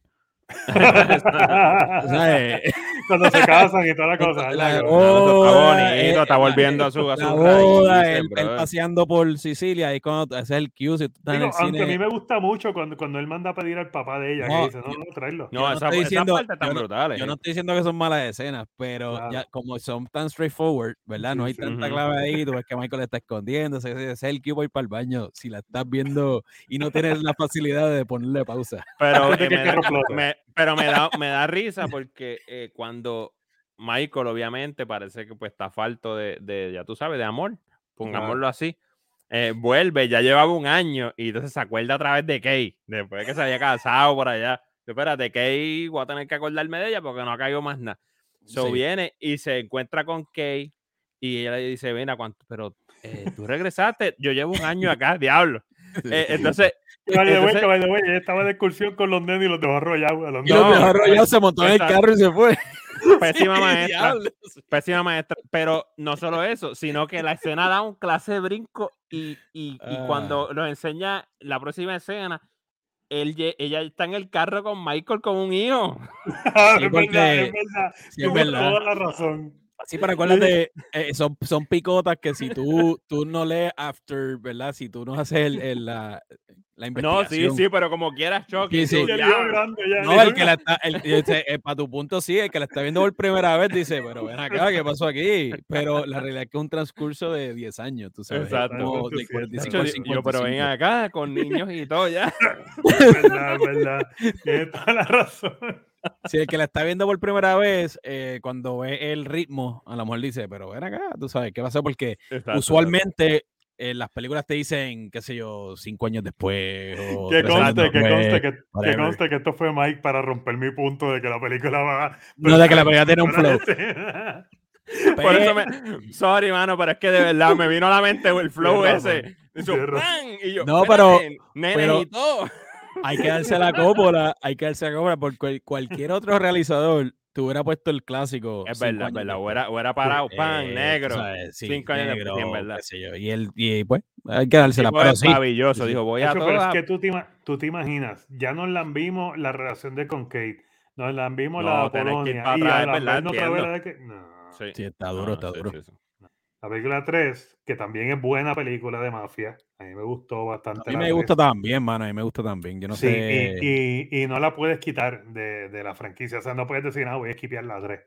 [laughs] cuando se casan y toda la cosa. La boda, está bonito, está volviendo a su, a la boda, él, paseando por Sicilia y cuando ese es el cue. Si tú aunque a mí me gusta mucho cuando, cuando él manda a pedir al papá de ella, no, que dice, no, no, traerlo. No, esa, estoy diciendo, parte tan brutal. Yo no estoy diciendo que son malas escenas, pero ya, como son tan straightforward, ¿verdad? No hay tanta clave ahí, tú ves que Michael está escondiendo, ese es el cue voy para el baño, si la estás viendo y no tienes la facilidad de ponerle pausa. Pero [laughs] me, pero me da, me da [laughs] risa porque eh, cuando Michael, obviamente, parece que pues está falto de, de ya tú sabes, de amor, pongámoslo así. Eh, vuelve, ya llevaba un año y entonces se acuerda a través de Kay, después de que se había casado por allá. Espérate, Kay, voy a tener que acordarme de ella porque no ha caído más nada. So viene y se encuentra con Kay y ella le dice, ven, ¿cuánto? Pero eh, tú regresaste, yo llevo un año acá, diablo. Entonces, estaba de excursión con los nenes y los dejó arrollados. Los, y los dejó arrollados, se montó en el carro y se fue. Pésima [laughs] maestra. Pésima maestra. Pero no solo eso, sino que la escena da un clase de brinco y, y, y cuando nos enseña la próxima escena, él, ella está en el carro con Michael como un hijo. [laughs] es, verdad, es verdad, sí, es verdad. toda la razón. Sí, pero acuérdate, eh, son, son picotas que si tú, tú no lees after, ¿verdad? Si tú no haces el, la, la [laughs] No, sí, sí, pero como quieras, Chucky. Sí, sí. no, el que la está, el, eh, para tu punto sí, el que la está viendo por primera vez dice, pero ven acá, ¿qué pasó aquí? Pero la realidad es que es un transcurso de 10 años, tú sabes. Exacto. de 45 yo, pero ven acá, con niños y todo ya. [laughs] verdad, verdad. Tienes toda la razón. Si el que la está viendo por primera vez, eh, cuando ve el ritmo, a lo mejor dice, pero ven acá, tú sabes qué pasó, porque usualmente en las películas te dicen, qué sé yo, cinco años después. O que conste, que, conste que, que, conste que esto fue Mike para romper mi punto de que la película va. No, de que la película tiene un flow. [laughs] Por eso me. Sorry, mano, pero es que de verdad me vino a la mente el flow ese. Y yo, no, pero. Nene y todo hay que darse la cópola, hay que darse la cópola porque cualquier otro realizador te hubiera puesto el clásico. Es verdad, es verdad. O era, o era parado, pan, eh, negro. cinco años negro, después, en verdad. Yo. Y, él, y pues, hay que darse la pero sí. Maravilloso, dijo, voy a Pero es que tú te, tú te imaginas, ya nos la vimos la relación de con Kate, nos la vimos no, la Polonia, y a la verdad, no te que... No. Sí. está duro, está duro. La película 3, que también es buena película de mafia, a mí me gustó bastante. A mí me gusta también, mano, a mí me gusta también. Yo no sé. Y, y, no la puedes quitar de, de, la franquicia, o sea, no puedes decir, no, voy a esquipear la 3.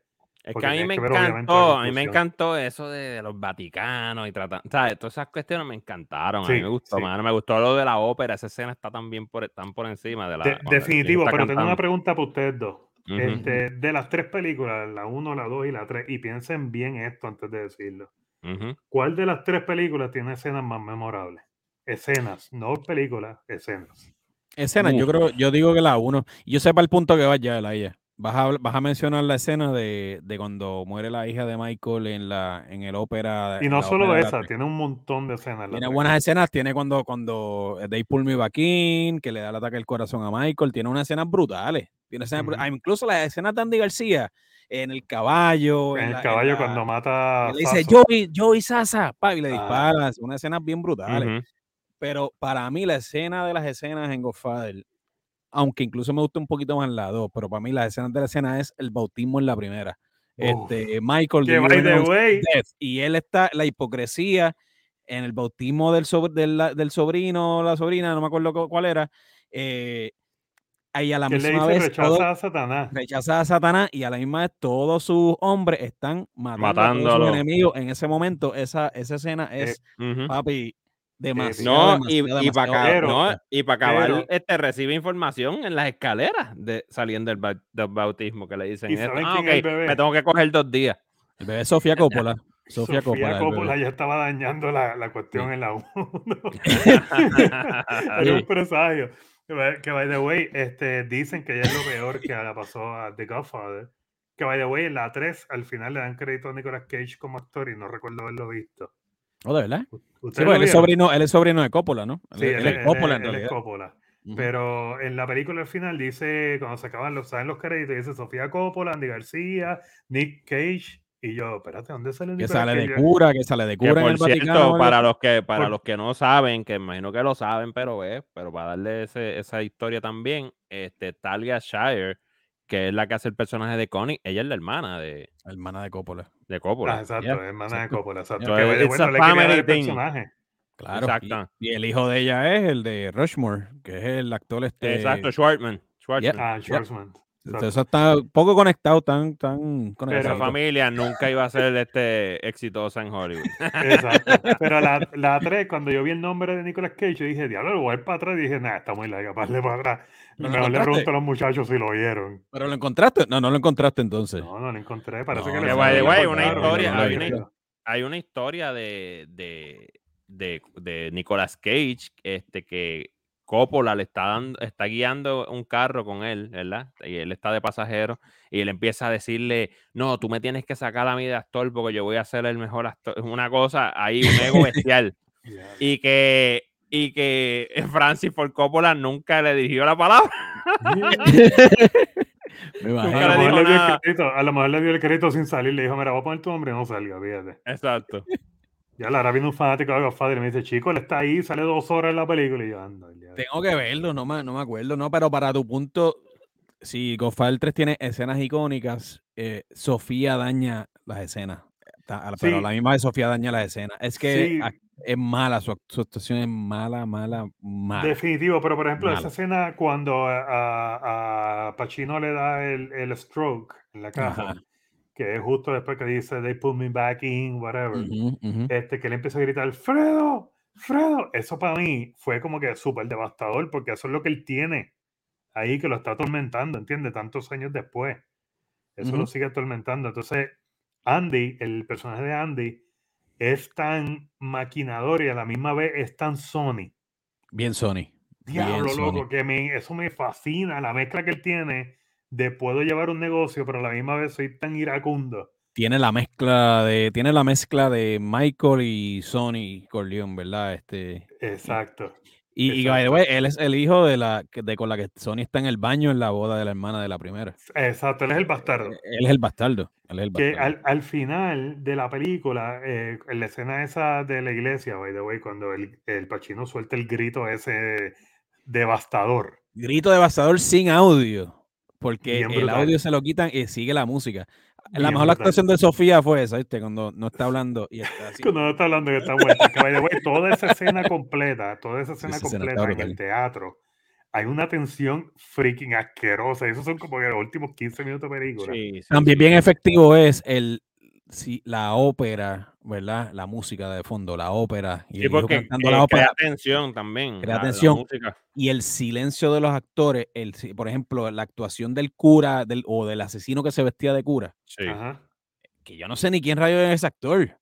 Es que a mí me encantó, a mí me encantó eso de, los Vaticanos y tratar, ¿sabes? Todas esas cuestiones me encantaron, a mí me gustó, mano, me gustó lo de la ópera, esa escena está también por, tan por encima de la... definitivo, pero tengo una pregunta para ustedes dos. este, de las tres películas, la 1, la 2 y la 3, y piensen bien esto antes de decirlo. ¿Cuál de las tres películas tiene escenas más memorables? Escenas, no películas, escenas. Escenas, yo creo, yo digo que la uno. Yo sé para el punto que vaya la ella. Vas a, vas a mencionar la escena de, de, cuando muere la hija de Michael en la en el ópera. Y no solo esa, tiene un montón de escenas. Tiene buenas escenas, tiene cuando, cuando They Pull Me Back In, que le da el ataque al corazón a Michael, tiene unas escenas brutales. Tiene escenas Incluso las escenas de Andy García, en el caballo. En, el caballo cuando mata. Le dice, Joey, Joey Sasa, pa, y le ah. disparas. Una escena bien brutal. Pero para mí, la escena de las escenas en Godfather, aunque incluso me gusta un poquito más la 2, pero para mí la escena de la escena es el bautismo en la primera. este, Michael y él está, la hipocresía en el bautismo del, del, del sobrino, la sobrina, no me acuerdo cuál era, eh, y a la misma vez rechaza a Satanás. Rechaza a Satanás y a la misma vez todos sus hombres están matando, a sus enemigos. En ese momento, esa, esa escena eh, es, papi, demasiado. No, y, para acabar, no, y para acabar este, recibe información en las escaleras de, saliendo del, bautismo que le dicen. Ah, okay, me tengo que coger dos días. El bebé Sofía Coppola. [laughs] Sofía, Coppola, Coppola ya estaba dañando la, la cuestión en la 1. [laughs] [laughs] Era un presagio. Que by the way, este, dicen que ya es lo peor que le pasó a The Godfather. Que by the way, en la 3 al final le dan crédito a Nicolas Cage como actor y no recuerdo haberlo visto. ¿Oh, de verdad? Sí, pues, él, es sobrino, él es sobrino de Coppola, ¿no? Sí, él, es Coppola en realidad. Coppola. Pero en la película al final dice, cuando se acaban los, ¿saben los créditos, dice Sofía Coppola, Andy García, Nick Cage y yo, espérate, ¿dónde sale Que sale de cura, que sale de cura en el Vaticano. Para los que, para los que no saben, que imagino que lo saben, pero ve, pero para darle esa historia también, este, Talia Shire, que es la que hace el personaje de Connie, ella es la hermana de. hermana de Coppola. De Coppola. Ah, exacto, hermana de Coppola, exacto. Que, bueno, le el personaje. Claro. Exacto. Y, el hijo de ella es el de Rushmore, que es el actor este. Exacto, Schwartzman. Schwartzman. Ah, Schwartzman. Entonces está poco conectado, tan, tan conectado. Pero familia nunca iba a ser este exitosa en Hollywood. Exacto. [laughs] Pero la, la 3, cuando yo vi el nombre de Nicolas Cage, yo dije, diablo, voy a ir para atrás. Y dije, nada, está muy larga, para para atrás. Mejor le pregunto a los muchachos si lo vieron. ¿Pero lo encontraste? No, no lo encontraste entonces. No, no lo encontré. Parece que le hay una historia, hay, una, hay una historia de, de, de, de Nicolas Cage este, que Coppola le está dando, está guiando un carro con él, ¿verdad? Y él está de pasajero y él empieza a decirle, no, tú me tienes que sacar a mí de actor porque yo voy a ser el mejor actor. Una cosa, ahí un ego bestial. [laughs] y que y que [laughs] Francis Ford Coppola nunca le dirigió la palabra. [laughs] Me a, lo mejor le dio el crédito, a lo mejor le dio el crédito sin salir. Le dijo, mira, voy a poner tu nombre, no salga, fíjate. Exacto. Ya ahora viene un fanático de Godfather y me dice, chico, él está ahí, sale dos horas en la película y yo ando. Tengo que verlo, no me, no me acuerdo, no, pero para tu punto, si Godfather 3 tiene escenas icónicas, eh, Sofía daña las escenas. Pero la misma de Sofía daña las escenas. Es que es mala, su, actuación es mala, mala, mala. Definitivo, pero por ejemplo, esa escena cuando a, a, Pacino le da el, el stroke en la caja, que es justo después que dice, they put me back in, whatever, Este, que le empieza a gritar, Fredo, Fredo, eso para mí fue como que súper devastador, porque eso es lo que él tiene ahí, que lo está atormentando, ¿entiendes? Tantos años después. Eso lo sigue atormentando. Entonces, Andy, el personaje de Andy, es tan maquinador y a la misma vez es tan Sony. Bien Sony. Diablo, loco, que me, eso me fascina, la mezcla que él tiene de puedo llevar un negocio, pero a la misma vez soy tan iracundo. Tiene la mezcla de, tiene la mezcla de Michael y Sony Corleone, ¿verdad? Este, Exacto. Y, él es el hijo de la de con la que Sony está en el baño en la boda de la hermana de la primera. Exacto, él es el bastardo. E, él es el bastardo. Que al, al, final de la película, eh, en la escena esa de la iglesia, by the way, cuando el, el Pachino suelta el grito ese devastador. Grito devastador sin audio. Porque el audio se lo quitan y sigue la música. La mejor actuación de Sofía fue esa, ¿viste? Cuando no está hablando y está así. Cuando no está hablando y está muerta. toda esa escena completa, toda esa escena completa en el teatro, hay una tensión freaking asquerosa. Esos son como los últimos 15 minutos de película. También bien efectivo es el si la ópera, ¿verdad? La música de fondo, la ópera. Y porque cantando la ópera. Crea atención también. Crea atención. Y el silencio de los actores, el, por ejemplo, la actuación del cura del, o del asesino que se vestía de cura. Sí. Que yo no sé ni quién rayo es ese actor.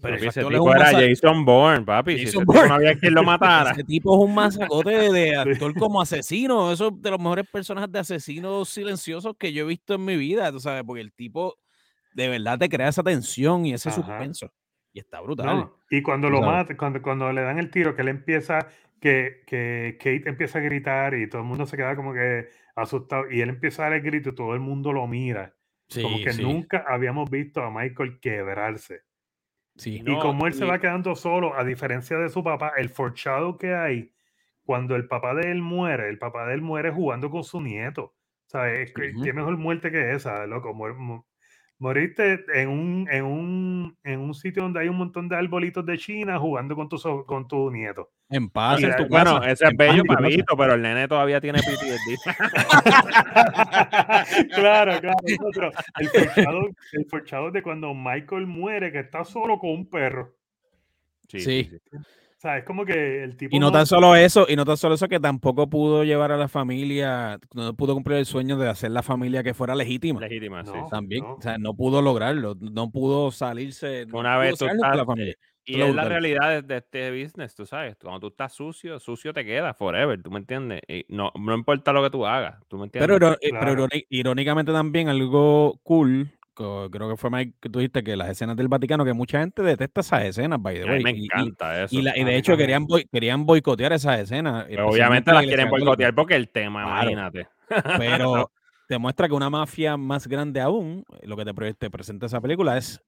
Pero ese tipo era Jason Bourne, papi. Jason Bourne. No había quien lo [laughs] matara. Ese tipo es un masacote de, [laughs] actor como asesino. Eso es de los mejores personajes de asesinos silenciosos que yo he visto en mi vida, tú sabes, porque el tipo de verdad te crea esa tensión y ese suspenso. Y está brutal. Y cuando lo mata, cuando, cuando le dan el tiro, que él empieza, que, que Kate empieza a gritar y todo el mundo se queda como que asustado y él empieza a dar el grito y todo el mundo lo mira. como que nunca habíamos visto a Michael quebrarse. Sí. Y como él se va quedando solo, a diferencia de su papá, el forchado que hay, cuando el papá de él muere, el papá de él muere jugando con su nieto. ¿Sabes? ¿Qué mejor muerte que esa, loco? Moriste en un, en, un, en un sitio donde hay un montón de arbolitos de China jugando con tu, con tu nieto. En paz, en tu Bueno, ese es bello, papito, pero el nene todavía tiene PTSD. [laughs] claro, claro. el, forchado, el de cuando Michael muere, que está solo con un perro. sí. sí sea, es como que el tipo. Y no, tan solo eso, y no tan solo eso, que tampoco pudo llevar a la familia, no pudo cumplir el sueño de hacer la familia que fuera legítima. Legítima, sí. También, o sea, no pudo lograrlo, no pudo salirse. Una vez tú estás, la familia. Y es la realidad de, este business, tú sabes. Cuando tú estás sucio, sucio te queda forever, ¿tú me entiendes? Y no, no importa lo que tú hagas, ¿tú me entiendes? Pero, eh, pero irónicamente también algo cool creo que fue Mike que tú dijiste que las escenas del Vaticano, que mucha gente detesta esas escenas, by the way. me encanta eso. Y, de hecho querían, querían boicotear esas escenas. obviamente las quieren boicotear porque el tema, imagínate. Pero [laughs] te muestra que una mafia más grande aún, lo que te, te presenta esa película es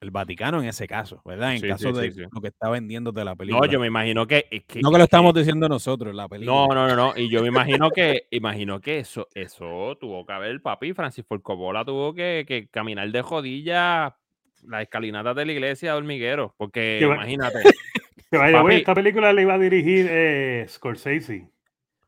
el Vaticano en ese caso, ¿verdad? En caso de lo que está vendiendo de la película. No, yo me imagino que, no que lo estamos diciendo nosotros, la película. No, no, no, no. Y yo me imagino que, imagino que eso, eso tuvo que haber, papi. Francis Ford Coppola tuvo que, caminar de jodilla las escalinatas de la iglesia de hormiguero. Porque imagínate. [laughs] esta película la iba a dirigir eh, Scorsese.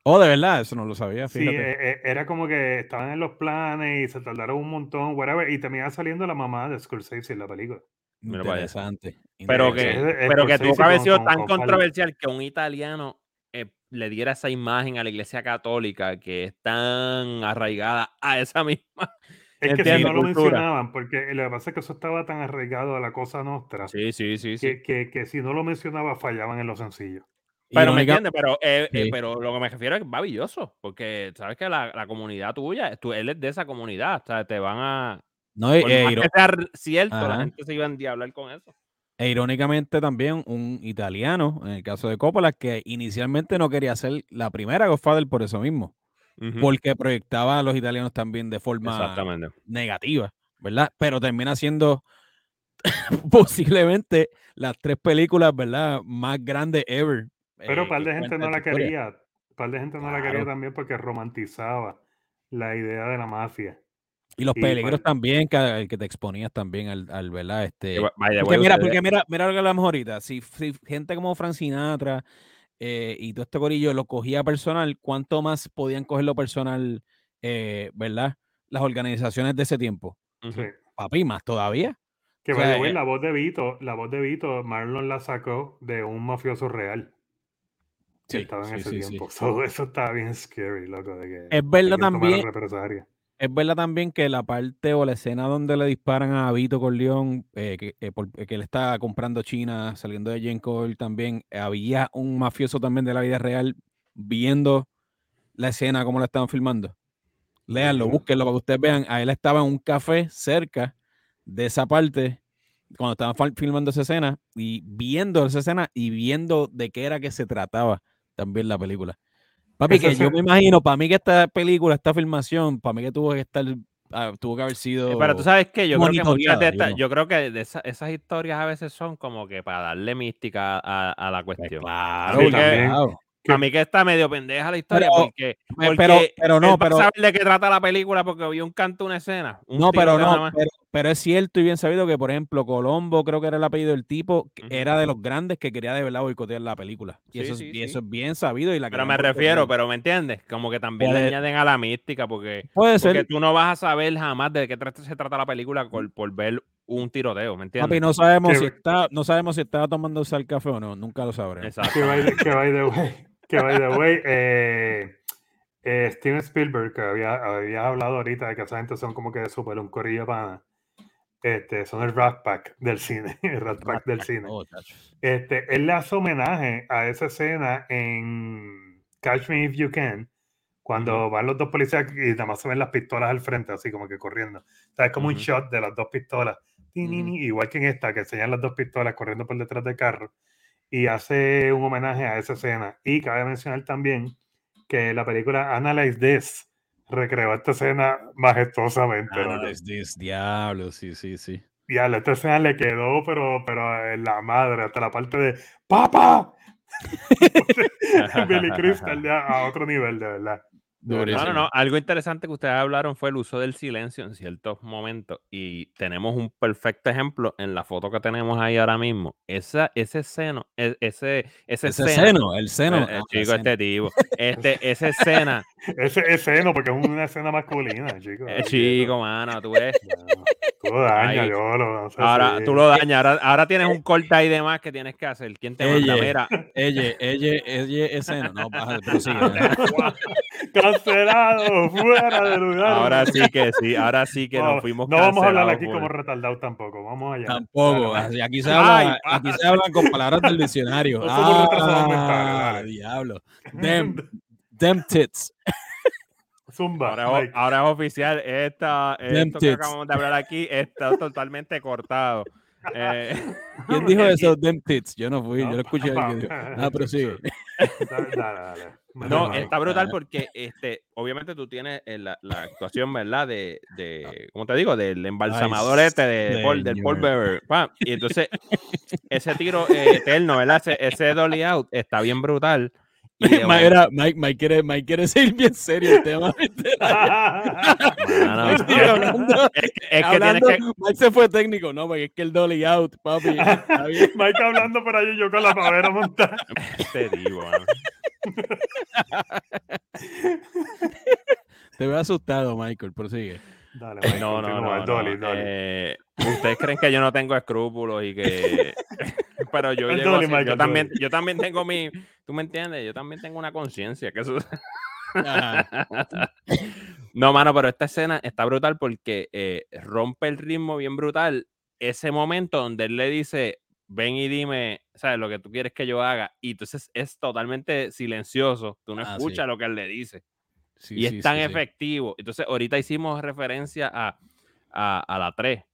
Oh, de verdad, eso no lo sabía. Fíjate. Sí, e, e, era como que estaban en los planes y se tardaron un montón, whatever, y terminaba saliendo la mamá de Scorsese en la película. Interesante. Pero que, pero que tuvo que haber sido tan controversial que un italiano eh, le diera esa imagen a la iglesia católica que es tan arraigada a esa misma. Es que si no lo mencionaban, porque lo que pasa es que eso estaba tan arraigado a la cosa nuestra. Sí, sí, sí. Que, que, que si no lo mencionaba fallaban en lo sencillo. Pero me entiendes, pero, eh, eh, pero lo que me refiero es maravilloso, porque sabes que la, la comunidad tuya, tú, él es de esa comunidad, o sea, te van a. No, eh, cierto, la gente se iba a hablar con eso. E irónicamente también un italiano, en el caso de Coppola, que inicialmente no quería ser la primera Godfather por eso mismo. porque proyectaba a los italianos también de forma negativa, ¿verdad? Pero termina siendo [laughs] posiblemente las tres películas, ¿verdad? Más grandes ever. Pero un par de gente no la quería. Un par de gente no la quería también porque romantizaba la idea de la mafia. Y los peligros pues también, que, que, te exponías también al, al ¿verdad? Este, porque, mira, porque mira, mira lo que hablamos ahorita. Si, si gente como Frank Sinatra eh, y todo este corillo lo cogía personal, ¿cuánto más podían cogerlo personal, eh, ¿verdad? Las organizaciones de ese tiempo. Sí. Papi, más todavía. Que vaya, eh la voz de Vito, la voz de Vito, Marlon la sacó de un mafioso real. Sí, estaba en ese tiempo. [laughs] Todo eso estaba bien scary, loco. De que, es verdad también. Es verdad también que la parte o la escena donde le disparan a Vito Corleón, eh, que, eh, eh, que, él está comprando China, saliendo de Jane Cole también, había un mafioso también de la vida real viendo la escena como la estaban filmando. Léanlo, búsquenlo para que ustedes vean. A él estaba en un café cerca de esa parte cuando estaban filmando esa escena y viendo esa escena y viendo de qué era que se trataba también la película. Papi, que yo me imagino, para mí que esta película, esta filmación, para mí que tuvo que estar, ah, tuvo que haber sido. Pero tú sabes que yo creo que muchas de estas, yo creo que de esas historias a veces son como que para darle mística a, la pues cuestión. Claro, claro. A mí que está medio pendeja la historia porque, pero, pero, no, pero saber de qué trata la película porque vi un canto, una escena. no, pero no, pero, es cierto y bien sabido que, por ejemplo, Colombo, creo que era el apellido del tipo, era de los grandes que quería de verdad boicotear la película. Y, eso, es, bien sabido. Y la pero me refiero, pero ¿me entiendes? Como que también le añaden a la mística porque, puede porque tú no vas a saber jamás de qué se trata la película por, por ver un tiroteo, ¿me entiendes? Papi, no sabemos, si está, no sabemos si estaba tomando el café o no, nunca lo sabremos. Exacto. Que by the que, by the way, eh, eh, Steven Spielberg, que había, había hablado ahorita de que esa gente son como que súper un corillo para. Este, son el Rat Pack del cine, [laughs] el Rat Pack del cine. Oh, este, él le hace homenaje a esa escena en Catch Me If You Can, cuando van los dos policías y nada más se ven las pistolas al frente, así como que corriendo. O sea, es como un shot de las dos pistolas. Igual que en esta, que enseñan las dos pistolas corriendo por detrás del carro y hace un homenaje a esa escena. Y cabe mencionar también que la película Analyze This recreó esta escena majestuosamente. Analyze This, diablo, sí, sí, sí. Diablo, esta escena le quedó, pero, pero en la madre, hasta la parte de ¡Papa! [laughs] [laughs] Billy Crystal a otro nivel, de verdad. No, no, no. Algo interesante que ustedes hablaron fue el uso del silencio en ciertos momentos. Y tenemos un perfecto ejemplo en la foto que tenemos ahí ahora mismo. Esa, ese seno, e, ese, ese, seno, el seno. El, ah, chico, este tipo. Este, esa escena. [laughs] ese seno, porque es una escena masculina, chico. Eh, chico, mano, tú ves. [laughs] tú lo dañas, yo lo. No sé ahora tú lo dañas. Ahora, tienes un corte ahí de más que tienes que hacer. ¿Quién te manda? Mira. Ella, ella, ella, es seno. No. [laughs] Cancelado, fuera de lugar. Ahora sí que sí, ahora sí que nos fuimos No vamos a hablar aquí como retardados tampoco, vamos allá. Tampoco, aquí se habla, aquí se hablan con palabras del diccionario. ah, diablo. Them, them tits. Zumba. Ahora, ahora, es oficial, esta, esto que acabamos de hablar aquí está [laughs] totalmente cortado. Eh, [laughs] ¿Quién dijo eso? Them tits. Yo no fui, yo lo escuché. Ah, pero sí. [laughs] Dale, dale. No, está brutal porque este, obviamente tú tienes eh, la, la actuación, ¿verdad? De, de, ¿cómo te digo? Del embalsamador este de, Paul, del Paul Beaver. Y entonces, ese tiro eh, eterno, ¿verdad? Ese, ese dolly out está bien brutal. Mike, [laughs] Mike, Mike, quiere, Mike quiere ser bien serio el tema. no, no, es, es que tienes que... Mike se fue técnico, no, porque es que el dolly out, papi. [laughs] Mike hablando por ahí yo con la pavera montada. Te digo, Te veo asustado, Michael, prosigue. Dale, no, no, no, Dolly, eh, Ustedes creen que yo no tengo escrúpulos y que. [laughs] Pero yo, yo, también, yo también tengo mi. ¿Tú me entiendes? Yo también tengo una conciencia. que eso. [laughs] no, mano, pero esta escena está brutal porque eh, rompe el ritmo bien brutal. Ese momento donde él le dice, ven y dime, ¿sabes? Lo que tú quieres que yo haga. Y entonces es totalmente silencioso. Tú no ah, escuchas lo que él le dice. y es tan efectivo. Entonces, ahorita hicimos referencia a, a, la 3,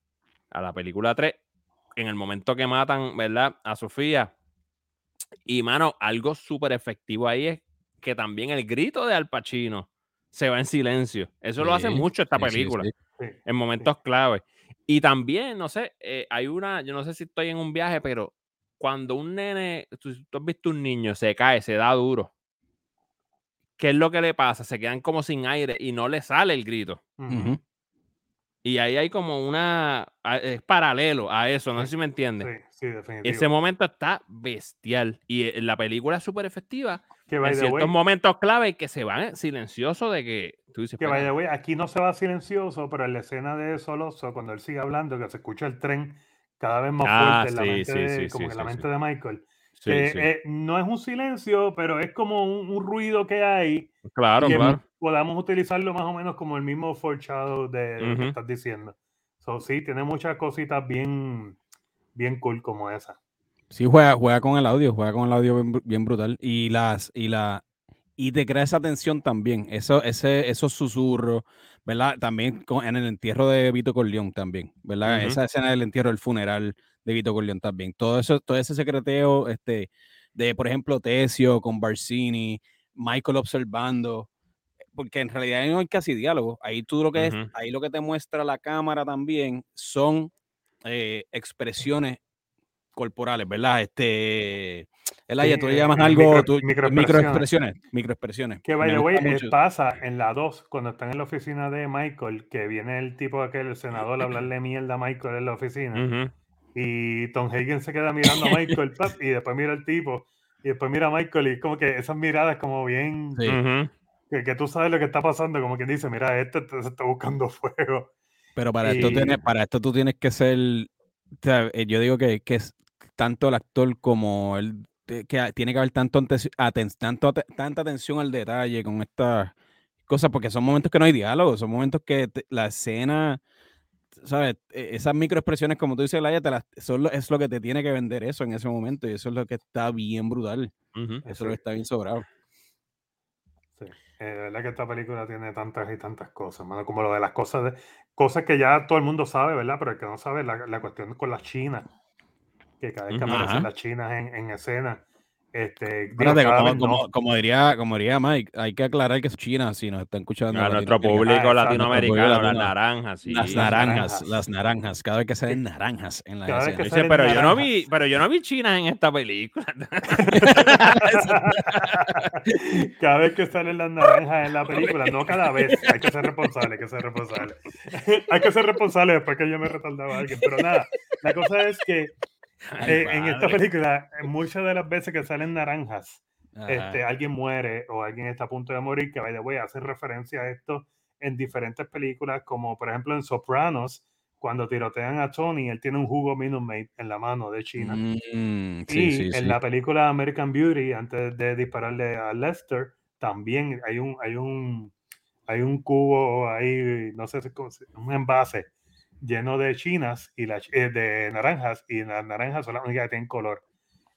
a la película 3, en el momento que matan, ¿verdad? A Sofía. Y, mano, algo súper efectivo ahí es que también el grito de Al Pacino se va en silencio. Eso lo hace mucho esta película, en momentos clave. Y también, no sé, eh, hay una, yo no sé si estoy en un viaje, pero cuando un nene, tú, has visto un niño, se cae, se da duro. ¿Qué es lo que le pasa? Se quedan como sin aire y no le sale el grito. Y ahí hay como una. Es paralelo a eso, no sé si me entiendes. Sí, sí, definitivamente. Ese momento está bestial. Y eh, la película es súper efectiva. Que en ciertos momentos clave que se van silencioso de que tú dices. Que vaya, güey, aquí no se va silencioso, pero en la escena de Soloso, cuando él sigue hablando, que se escucha el tren cada vez más ah, fuerte en la mente, de, como en la mente de Michael. Eh, no es un silencio, pero es como un, ruido que hay. Claro, claro podamos utilizarlo más o menos como el mismo foreshadow de lo que estás diciendo. So, sí, tiene muchas cositas bien, bien cool como esa. Sí, juega, juega con el audio, juega con el audio bien, brutal. Y las, y la, y te crea esa tensión también. Eso, ese, esos susurros, ¿verdad? También en el entierro de Vito Corleón también, ¿verdad? Esa escena del entierro del funeral de Vito Corleón también. Todo eso, todo ese secreteo, este, de por ejemplo, Tesio con Barcini, Michael observando porque en realidad no hay casi diálogo. Ahí tú lo que es, ahí lo que te muestra la cámara también son eh, expresiones corporales, ¿verdad? Este, el tú le llamas algo, microexpresiones. microexpresiones, Que by the way, eh, pasa en la 2, cuando están en la oficina de Michael, que viene el tipo aquel, el senador, a hablarle mierda a Michael en la oficina. Y Tom Hagen se queda mirando a [laughs] Michael, y después mira al tipo, y después mira a Michael, y como que esas miradas como bien que, tú sabes lo que está pasando, como quien dice, mira, este se está buscando [laughs] fuego. Pero para, esto, tienes, para esto tú tienes que ser, eh, yo digo que, que es tanto el actor como el, que tiene que haber tanto, tanto tanta atención al detalle con estas cosas, porque son momentos que no hay diálogo, son momentos que la escena, ¿sabes? E, esas microexpresiones, como tú dices, Laia, te son es lo que te tiene que vender eso en ese momento, y eso es lo que está bien brutal. Eso es lo que está bien sobrado. Eh, de verdad que esta película tiene tantas y tantas cosas, como lo de las cosas, de, cosas que ya todo el mundo sabe, ¿verdad? Pero el que no sabe, la, la cuestión con las chinas, que cada vez que aparecen las chinas en, en escena, este, como, diría, como diría Mike, hay que aclarar que es China si nos está escuchando. A nuestro público latinoamericano, las naranjas. Las naranjas, las naranjas. Cada vez que salen naranjas en la escena. pero, yo no vi, pero yo no vi chinas en esta película. [laughs] cada vez que salen las naranjas en la película, no cada vez. Hay que ser responsable, hay que ser responsable. [laughs] hay que ser responsable después que yo me retardaba a alguien. Pero nada, la cosa es que eh, en esta película, eh, muchas de las veces que salen naranjas, este, alguien muere o alguien está a punto de morir, que vaya, voy a hacer referencia a esto en diferentes películas, como por ejemplo en Sopranos, cuando tirotean a Tony, él tiene un jugo Minute en la mano de China. Mm, y en la película American Beauty, antes de dispararle a Lester, también hay un, hay un, hay un cubo ahí, no sé, un envase lleno de chinas y la, eh, de naranjas y las naranjas son las únicas que tienen color.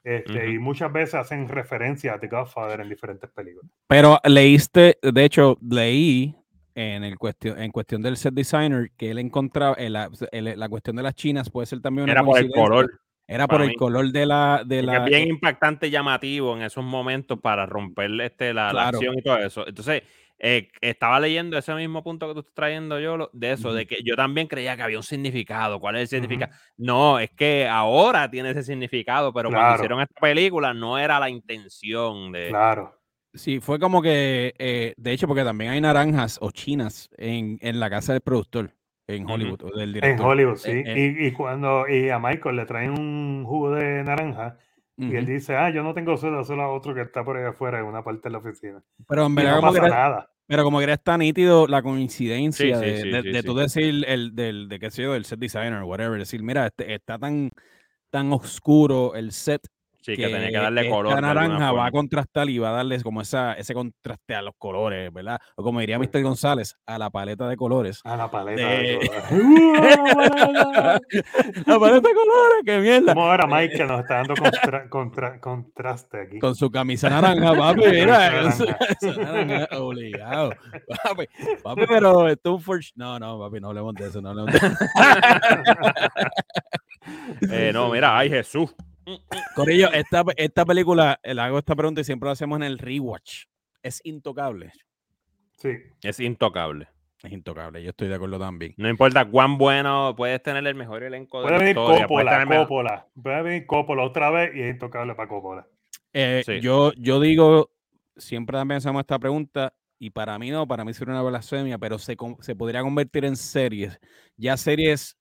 Este, Y muchas veces hacen referencia a The Godfather en diferentes películas. Pero leíste, de hecho, leí en, el cuestión, en cuestión del set designer que él encontraba, la, la, cuestión de las chinas puede ser también una Era por el color. Era por el color de la... De la es bien eh impactante, llamativo en esos momentos para romper este, la, la acción y todo eso. Entonces, eh, estaba leyendo ese mismo punto que tú estás trayendo yo, de eso, de que yo también creía que había un significado. ¿Cuál es el significado? No, es que ahora tiene ese significado, pero cuando hicieron esta película no era la intención de. Claro. Sí, fue como que, eh, de hecho, porque también hay naranjas o chinas en, la casa del productor en Hollywood, del director. En Hollywood, sí. Eh, y, cuando y a Michael le traen un jugo de naranja, y él dice, ah, yo no tengo solo, solo otro que está por ahí afuera en una parte de la oficina. Pero en verdad, no pasa nada. Pero como que tan nítido la coincidencia de, tú decir el del, de qué sé yo, del set designer, whatever, decir, mira, este, está tan, tan oscuro el set Sí, que, tenía que darle color. La naranja va a contrastar y va a darles como esa, ese contraste a los colores, ¿verdad? O como diría Mr. González, a la paleta de colores. A la paleta de, [laughs] colores. la paleta de colores, qué mierda. Como ahora Mike que nos está dando contra, contraste aquí. Con su camisa naranja, papi, mira. naranja, obligado. Papi, papi, pero esto for... No, no, papi, no hablemos de eso, no hablemos de eso. [laughs] eh, no, mira, ay Jesús. Corillo, esta, esta película, le hago esta pregunta y siempre lo hacemos en el rewatch. ¿Es intocable? Sí. Es intocable. Es intocable, yo estoy de acuerdo también. No importa cuán bueno, puedes tener el mejor elenco puede de venir historia, Coppola, Coppola. Puede venir Coppola otra vez y es intocable para Coppola. Eh, yo, yo digo, siempre también hacemos esta pregunta, y para mí no, para mí sería una blasfemia, pero se, se podría convertir en series. Ya series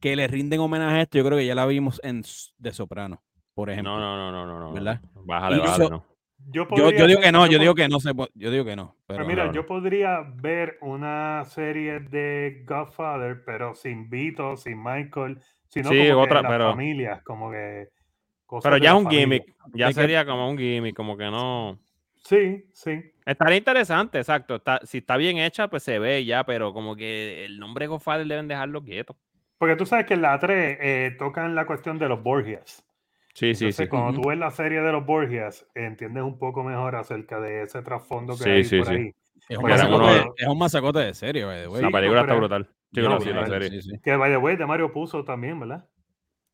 que le rinden homenaje a esto, yo creo que ya la vimos en De Soprano, por ejemplo. No, no, no, no, no. ¿Verdad? Bájale, bájale, no. Yo, digo que no, yo digo que no se yo digo que no. Pero, mira, yo podría ver una serie de Godfather, pero sin Vito, sin Michael, sino sí, como otra, que pero, familias, como que Pero ya es un gimmick, ya sería como un gimmick, como que no. Sí, sí. Estaría interesante, exacto. Está, si está bien hecha, pues se ve ya, pero como que el nombre Godfather deben dejarlo quieto. Porque tú sabes que en la 3 eh, tocan la cuestión de los Borgias. Sí, sí, sí. Cuando tú ves la serie de los Borgias, entiendes un poco mejor acerca de ese trasfondo que hay por ahí. Es un, masacote, es un, masacote, de serie, La película está brutal. Sí, no, sí, la serie. Que by the way, de Mario puso también, ¿verdad?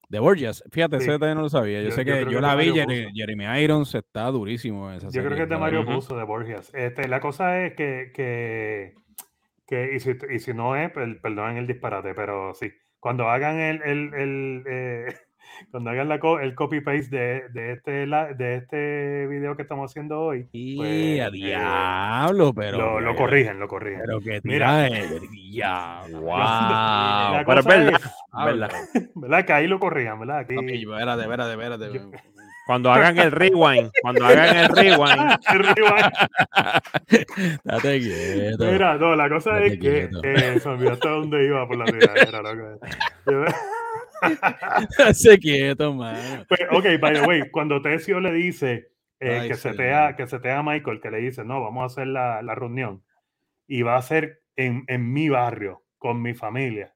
De Borgias, fíjate, ese detalle no lo sabía. Yo, sé que yo, la vi, Jeremy, Irons está durísimo. En esa yo creo que es de Mario puso, de Borgias. Este, la cosa es que, que, que y, si, y si no es, perdonen el disparate, pero sí. Cuando hagan el, el, el eh, [laughs] cuando hagan la el copy paste de, de, este de este video que estamos haciendo hoy y pues, a eh, diablo pero lo, lo, corrigen lo corrigen pero que mira ya [laughs] wow pero es verdad, verdad. [laughs] verdad que ahí lo corrijan verdad aquí okay, espérate, espérate, espérate. Cuando hagan el rewind, cuando hagan el rewind. [laughs] el rewind. Date quieto. Mira, no, la cosa es que eh, se olvidó hasta dónde iba por la tiradera, loco. [laughs] Se quieto, man. Pues, ok, by the way, cuando Tesio le dice eh, que, se te a, que se te a Michael, que le dice, no, vamos a hacer la, la reunión y va a ser en, en, mi barrio, con mi familia.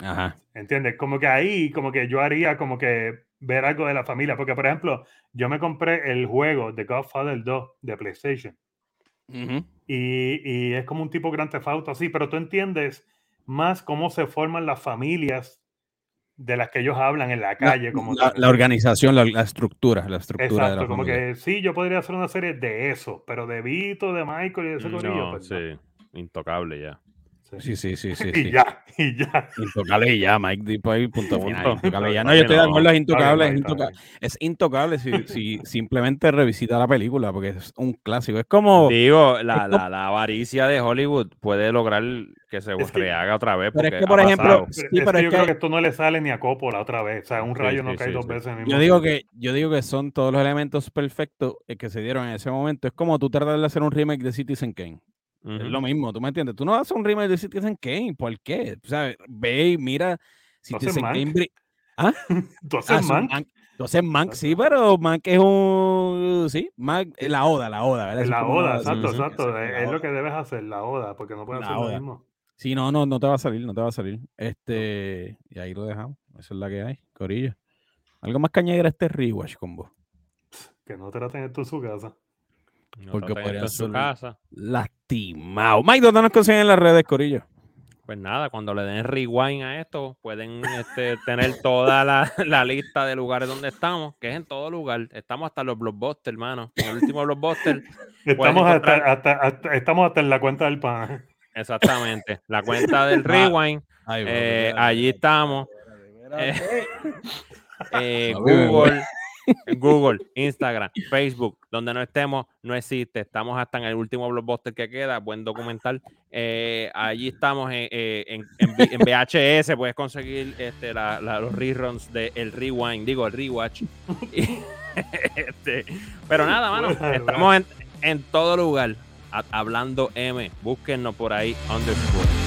Ajá. ¿Entiendes? Como que ahí, como que yo haría como que ver algo de la familia. Porque, por ejemplo, yo me compré el juego de Godfather 2 de PlayStation. y, y, es como un tipo Grand Theft Auto así, pero tú entiendes más cómo se forman las familias de las que ellos hablan en la calle. como la, organización, la, estructura, la estructura Exacto, como que sí, yo podría hacer una serie de eso, pero de Vito, de Michael y de ese no, pues sí, intocable ya. Sí, sí, sí, sí. [laughs] y ya, y ya. Intocable y ya, Mike Deep ahí, punto final. Intocable ya. No, yo estoy de acuerdo, es intocable. Es intocable, es intocable si, si, [laughs] simplemente revisita la película, porque es un clásico. Es como. Digo, la, la, la avaricia de Hollywood puede lograr que se rehaga otra vez. Pero es que, por ejemplo. Sí, pero, yo creo que esto no le sale ni a Coppola otra vez. O sea, un rayo no cae dos veces en el yo digo que Yo digo que son todos los elementos perfectos que se dieron en ese momento. Es como tú tratar de hacer un remake de Citizen Kane. Es lo mismo, ¿tú me entiendes? Tú no haces un remake de Citizen Kane, ¿por qué? O sea, ve y mira Citizen Kane. ¿Ah? [laughs] ¿Tú haces ah, Mank? Tú haces Mank, sí, pero Mank es un. Sí, Mank, la Oda, la Oda, ¿verdad? La Oda, exacto, exacto. Es, lo que debes hacer, la Oda, porque no puedes hacer lo mismo. Sí, no, no, no te va a salir, no te va a salir. Este, y ahí lo dejamos. Esa es la que hay, Corillo. Algo más que añadir a este rewatch con vos. Que no te la tengas tú en su casa. Porque podría ser casa. lastimado. Mike, ¿dónde nos consiguen en las redes, Corillo? Pues nada, cuando le den rewind a esto, pueden este, tener toda la, [laughs] la, lista de lugares donde estamos, que es en todo lugar. Estamos hasta los blockbusters, hermano. En el último blockbuster. [laughs] estamos, hasta, estamos hasta en la cuenta del pan. Exactamente. La [laughs] cuenta del rewind. Eh, allí estamos. Eh, eh, Google. Google, Instagram, Facebook, donde no estemos, no existe. Estamos hasta en el último blockbuster que queda, buen documental. Eh, allí estamos en, eh, VHS, puedes conseguir este, los reruns de El Rewind, digo, el Rewatch. [laughs] Este, pero nada, mano, estamos en, todo lugar. hablando M, búsquennos por ahí, underscore.